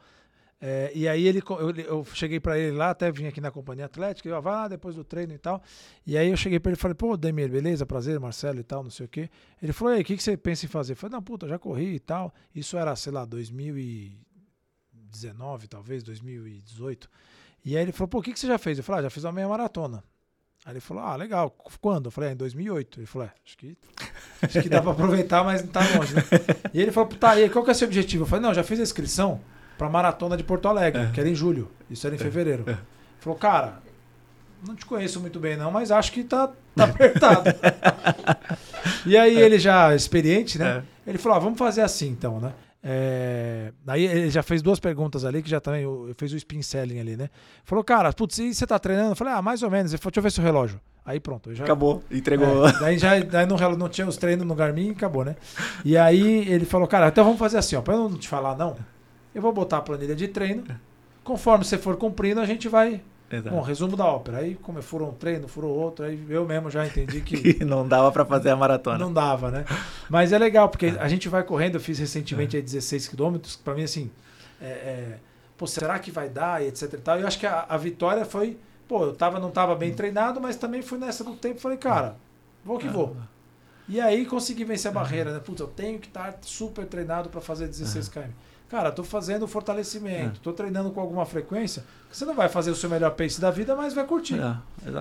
É, e aí ele, eu, eu cheguei para ele lá, até vim aqui na companhia atlética, eu vai lá depois do treino e tal. E aí eu cheguei para ele e falei, pô, Ademir, beleza, prazer, Marcelo e tal, não sei o quê. Ele falou, aí, o que, que você pensa em fazer? Eu falei, não, puta, já corri e tal. Isso era, sei lá, 2019, talvez, 2018. E aí ele falou, pô, o que, que você já fez? Eu falei, ah, já fiz uma meia maratona. Aí ele falou, ah, legal, quando? Eu falei, ah, em 2008. Ele falou, é, acho que, acho que dá pra aproveitar, mas não tá longe, né? E ele falou, tá, e aí, qual que é o seu objetivo? Eu falei, não, já fiz a inscrição pra Maratona de Porto Alegre, que era em julho, isso era em fevereiro. Ele falou, cara, não te conheço muito bem não, mas acho que tá, tá apertado. e aí ele já experiente, né? Ele falou, ah, vamos fazer assim então, né? É, daí ele já fez duas perguntas ali, que já também fez o spin selling ali, né? Falou, cara, putz, e você tá treinando? Eu falei, ah, mais ou menos. Ele falou, deixa eu ver seu relógio. Aí pronto. Já, acabou, entregou. É, daí já daí no, não tinha os treinos no Garmin e acabou, né? E aí ele falou, cara, então vamos fazer assim, ó, pra eu não te falar não, eu vou botar a planilha de treino. Conforme você for cumprindo, a gente vai Exato. Bom, resumo da ópera. Aí, como furou um treino, furou outro, aí eu mesmo já entendi que. que não dava para fazer a maratona. Não dava, né? Mas é legal, porque a gente vai correndo, eu fiz recentemente aí 16 quilômetros, para mim, assim. É, é, pô, será que vai dar? E etc e tal. Eu acho que a, a, vitória foi. Pô, eu tava, não tava bem treinado, mas também fui nessa do tempo falei, cara, vou que vou. E aí consegui vencer a barreira, né? Putz, eu tenho que estar super treinado para fazer 16 km. Cara, tô fazendo fortalecimento, é. tô treinando com alguma frequência. Você não vai fazer o seu melhor pace da vida, mas vai curtir. É,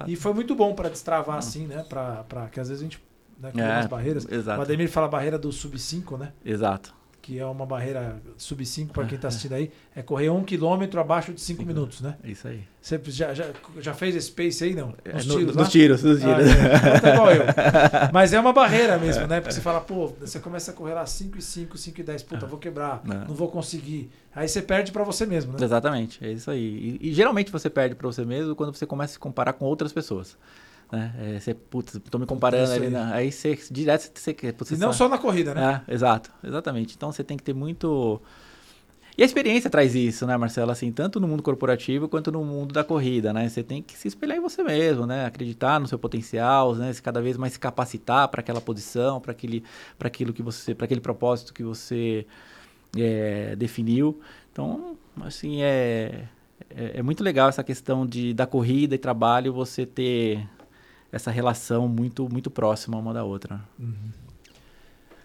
e foi muito bom para destravar assim, né? Para que às vezes a gente né, é, as barreiras. Exato. O Ademir fala barreira do sub 5, né? Exato que é uma barreira sub 5 para quem está assistindo aí, é correr um quilômetro abaixo de 5 minutos, né? Isso aí. Você já, já, já fez esse pace aí, não? Nos é, no, tiros, nos tiros, nos tiros. Ah, é. Então, igual eu. Mas é uma barreira mesmo, né? Porque você fala, pô, você começa a correr lá 5 e 5, 5 e 10, puta, vou quebrar, não, não vou conseguir. Aí você perde para você mesmo, né? Exatamente, é isso aí. E, e geralmente você perde para você mesmo quando você começa a se comparar com outras pessoas. Né? É, você, putz, tô me comparando ali. Na, aí você, direto você quer. E não só na corrida, né? É, exato, exatamente. Então você tem que ter muito. E a experiência traz isso, né, Marcelo? Assim, tanto no mundo corporativo quanto no mundo da corrida, né? Você tem que se espelhar em você mesmo, né? Acreditar no seu potencial, né? Se cada vez mais se capacitar para aquela posição, para aquele, para aquilo que você, para aquele propósito que você é, definiu. Então, assim, é, é, é muito legal essa questão de da corrida e trabalho você ter essa relação muito, muito próxima uma da outra. Uhum.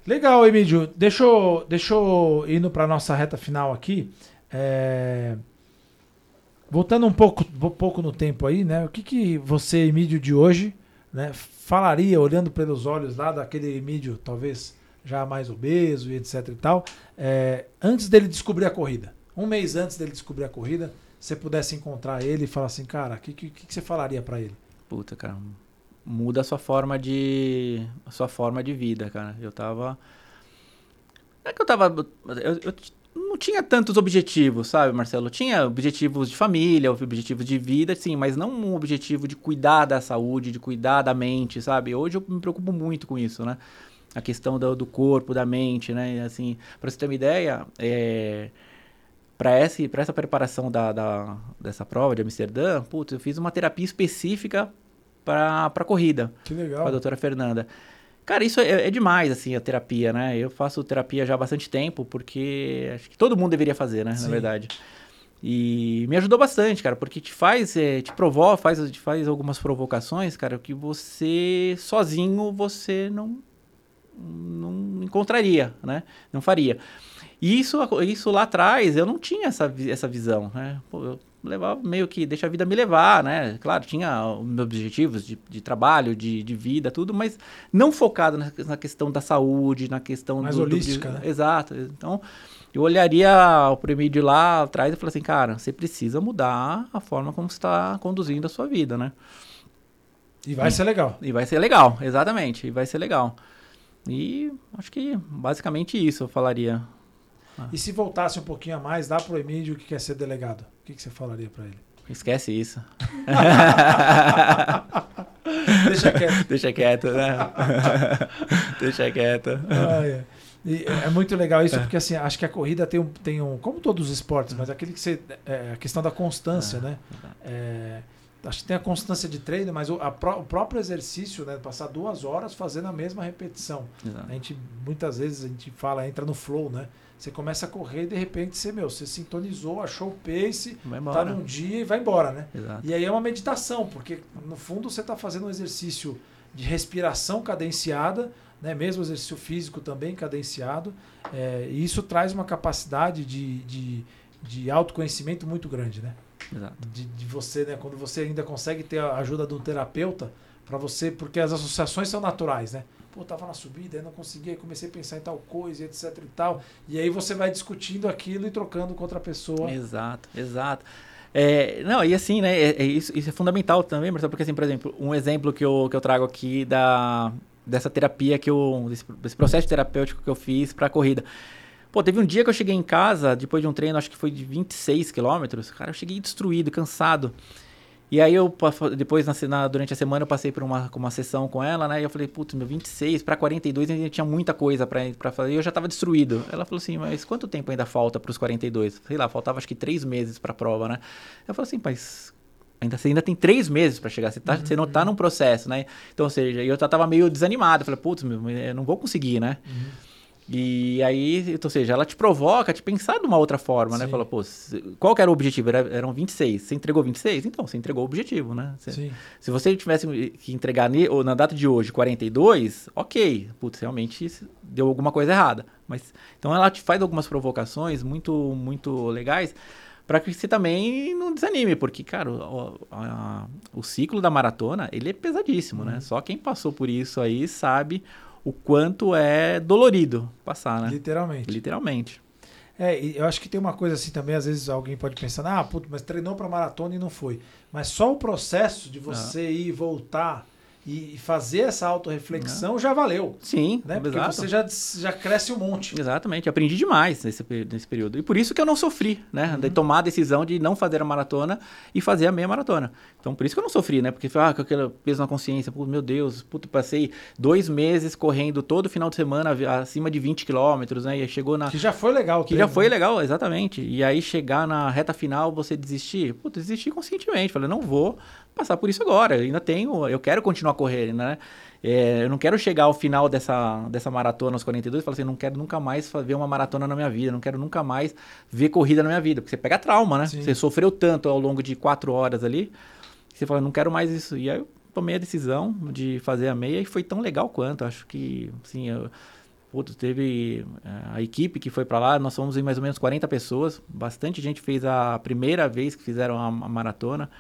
Legal, Emílio. Deixa eu, deixa eu indo para nossa reta final aqui. É... Voltando um pouco, um pouco no tempo aí, né? O que, que você, Emílio de hoje, né, falaria, olhando pelos olhos lá daquele Emílio, talvez já mais obeso e etc e tal, é, antes dele descobrir a corrida? Um mês antes dele descobrir a corrida, você pudesse encontrar ele e falar assim, cara, o que, que, que você falaria para ele? Puta, cara, muda a sua forma de a sua forma de vida, cara. Eu tava é que eu tava eu, eu não tinha tantos objetivos, sabe, Marcelo? tinha objetivos de família, objetivos de vida, sim, mas não um objetivo de cuidar da saúde, de cuidar da mente, sabe? Hoje eu me preocupo muito com isso, né? A questão do, do corpo, da mente, né? Assim, para você ter uma ideia, é, para essa preparação da, da, dessa prova de Amsterdã, putz, eu fiz uma terapia específica para a corrida. Que legal. Com a doutora Fernanda. Cara, isso é, é, demais, assim, a terapia, né? Eu faço terapia já há bastante tempo, porque acho que todo mundo deveria fazer, né? Sim. Na verdade. E me ajudou bastante, cara, porque te faz, é, te provoca, faz, te faz algumas provocações, cara, que você sozinho você não, não encontraria, né? Não faria. E isso, isso lá atrás eu não tinha essa, essa visão, né? Pô, eu levar meio que deixa a vida me levar, né? Claro, tinha meus objetivos de, de trabalho, de, de vida, tudo, mas não focado na, na questão da saúde, na questão mais do, holística, do, né? Exato. Então, eu olharia o de lá atrás e falaria assim, cara, você precisa mudar a forma como você está conduzindo a sua vida, né? E vai e, ser legal. E vai ser legal, exatamente. E vai ser legal. E acho que basicamente isso eu falaria. Ah. E se voltasse um pouquinho a mais, dá pro Emílio que quer ser delegado? O que, que você falaria para ele? Esquece isso. Deixa quieto. Deixa quieto, né? Deixa quieto. Ah, é. é muito legal isso, porque assim, acho que a corrida tem um, tem um como todos os esportes, mas aquele que você. É, a questão da constância, é, né? É, acho que tem a constância de treino, mas o, a, o próprio exercício, né? Passar duas horas fazendo a mesma repetição. Exato. A gente, muitas vezes a gente fala, entra no flow, né? Você começa a correr e de repente você, meu, você sintonizou, achou o pace, tá num dia e vai embora, né? Exato. E aí é uma meditação, porque no fundo você está fazendo um exercício de respiração cadenciada, né? mesmo exercício físico também cadenciado, é, e isso traz uma capacidade de, de, de autoconhecimento muito grande, né? Exato. De, de você, né? Quando você ainda consegue ter a ajuda de um terapeuta para você, porque as associações são naturais, né? Pô, tava na subida, não conseguia, comecei a pensar em tal coisa, etc e tal. E aí você vai discutindo aquilo e trocando com outra pessoa. Exato, exato. É, não, e assim, né, é, é isso, isso, é fundamental também, Marcelo, porque assim, por exemplo, um exemplo que eu, que eu trago aqui da, dessa terapia que eu, desse, desse processo terapêutico que eu fiz para corrida. Pô, teve um dia que eu cheguei em casa, depois de um treino, acho que foi de 26 quilômetros, cara, eu cheguei destruído, cansado. E aí eu, depois, na, durante a semana, eu passei por uma, uma sessão com ela, né? E eu falei, putz, meu 26 para 42 ainda tinha muita coisa para fazer e eu já tava destruído. Ela falou assim, mas quanto tempo ainda falta para os 42? Sei lá, faltava acho que três meses para a prova, né? Eu falei assim, mas ainda, você ainda tem três meses para chegar, você, tá, uhum. você não tá num processo, né? Então, ou seja, eu já tava meio desanimado. Eu falei, putz, eu não vou conseguir, né? Uhum. E aí, ou seja, ela te provoca a te pensar de uma outra forma, né? Sim. né? Fala, pô, qual que era o objetivo? Era, eram 26. Você entregou 26? Então, você entregou o objetivo, né? Você, Sim. Se você tivesse que entregar ou na data de hoje 42, ok. Putz, realmente deu alguma coisa errada. Mas, então ela te faz algumas provocações muito, muito legais para que você também não desanime, porque, cara, o, a, o ciclo da maratona, ele é pesadíssimo, né? uhum. né? Só quem passou por isso aí sabe o quanto é dolorido passar, né? Literalmente. Literalmente. É, eu acho que tem uma coisa assim também, às vezes alguém pode pensar, ah, puto, mas treinou para maratona e não foi. Mas só o processo de você ah. ir e voltar e fazer essa autorreflexão já valeu. Sim, né? Porque exato. você já, já cresce um monte. Exatamente, aprendi demais nesse, nesse período. E por isso que eu não sofri, né? Uhum. De tomar a decisão de não fazer a maratona e fazer a meia maratona. Então, por isso que eu não sofri, né? Porque, ah, com aquele peso na consciência, pô, meu Deus, puto, passei dois meses correndo todo final de semana acima de 20 quilômetros, né? E chegou na... Que já foi legal. Que já foi né? legal, exatamente. E aí chegar na reta final, você desistir, puto, desistir conscientemente. Falei, não vou passar por isso agora. Eu ainda tenho, eu quero continuar correr, né? É, eu não quero chegar ao final dessa, dessa maratona aos 42 e falar assim, não quero nunca mais ver uma maratona na minha vida, não quero nunca mais ver corrida na minha vida, porque você pega trauma, né? Sim. Você sofreu tanto ao longo de quatro horas ali, você fala, não quero mais isso. E aí eu tomei a decisão de fazer a meia e foi tão legal quanto. Acho que, assim, eu, teve é, a equipe que foi para lá, nós fomos em mais ou menos 40 pessoas, bastante gente fez a primeira vez que fizeram a, a maratona.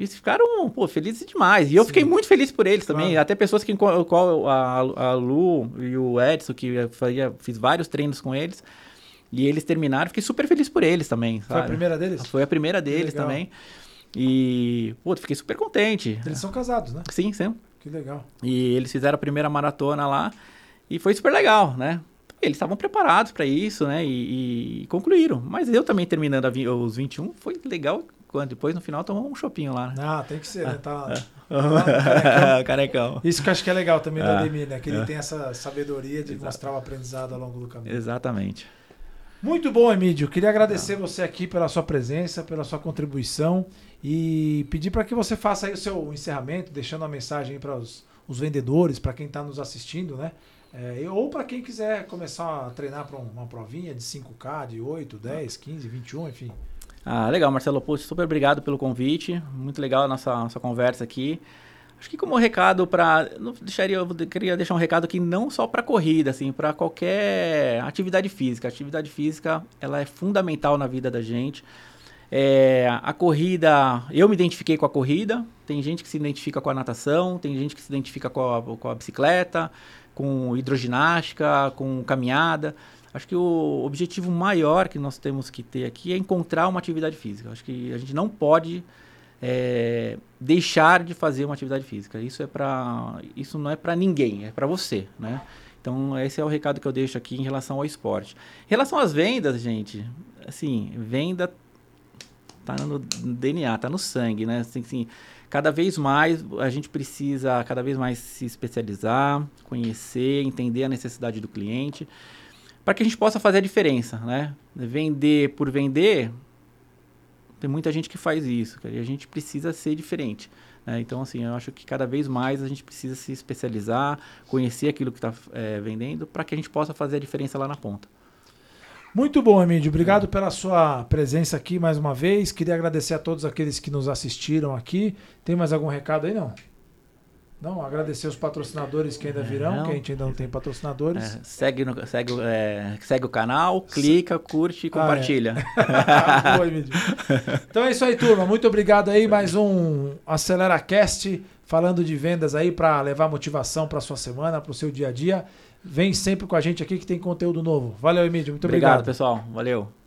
Eles ficaram, pô, felizes demais. E eu Sim. fiquei muito feliz por eles também. Claro. Até pessoas que qual a, a Lu e o Edson, que eu fazia, fiz vários treinos com eles. E eles terminaram, fiquei super feliz por eles também. Sabe? Foi a primeira deles? Foi a primeira deles também. E, pô, fiquei super contente. Eles são casados, né? Sim, sim. Que legal. E eles fizeram a primeira maratona lá e foi super legal, né? Eles estavam preparados para isso, né? E, e, concluíram. Mas eu também terminando a, os 21 foi legal quando depois no final tomou um chopinho lá, né? Ah, tem que ser, né? Tá, é. carecão. Isso que eu acho que é legal também do é. Ademir, né? Que ele é. tem essa sabedoria de Exato. mostrar o aprendizado ao longo do caminho. Exatamente. Muito bom, Emílio. Queria agradecer Não. você aqui pela sua presença, pela sua contribuição e pedir para que você faça aí o seu encerramento, deixando uma mensagem para os, os vendedores, para quem está nos assistindo, né? É, ou para quem quiser começar a treinar para uma provinha de 5K, de 8, 10, 15, 21, enfim. Ah, legal, Marcelo. Pô, super obrigado pelo convite. Muito legal a nossa, nossa conversa aqui. Acho que como recado para, deixaria, eu queria deixar um recado aqui não só para corrida, assim, para qualquer atividade física. A atividade física, ela é fundamental na vida da gente. É, a corrida, eu me identifiquei com a corrida. Tem gente que se identifica com a natação, tem gente que se identifica com a, com a bicicleta, com hidroginástica, com caminhada. Acho que o objetivo maior que nós temos que ter aqui é encontrar uma atividade física. Acho que a gente não pode é, deixar de fazer uma atividade física. Isso é para, isso não é para ninguém, é para você, né? Então esse é o recado que eu deixo aqui em relação ao esporte. Em relação às vendas, gente, assim, venda tá no DNA, tá no sangue, né? Assim, assim, cada vez mais a gente precisa cada vez mais se especializar, conhecer, entender a necessidade do cliente para que a gente possa fazer a diferença, né? Vender por vender, tem muita gente que faz isso, e a gente precisa ser diferente. Né? Então, assim, eu acho que cada vez mais a gente precisa se especializar, conhecer aquilo que está é, vendendo, para que a gente possa fazer a diferença lá na ponta. Muito bom, Emílio. Obrigado pela sua presença aqui mais uma vez. Queria agradecer a todos aqueles que nos assistiram aqui. Tem mais algum recado aí, não? Não, agradecer os patrocinadores que ainda virão, Não. que a gente ainda não tem patrocinadores. É, segue, no- segue, o- é, segue o canal, clica, curte e Ah, é. compartilha. Boa, Emílio. então é isso aí, turma. Muito obrigado aí. Mais um AceleraCast falando de vendas aí para levar motivação para sua semana, para o seu dia a dia. Vem sempre com a gente aqui que tem conteúdo novo. Valeu, Emílio. Muito obrigado, obrigado. pessoal. Valeu.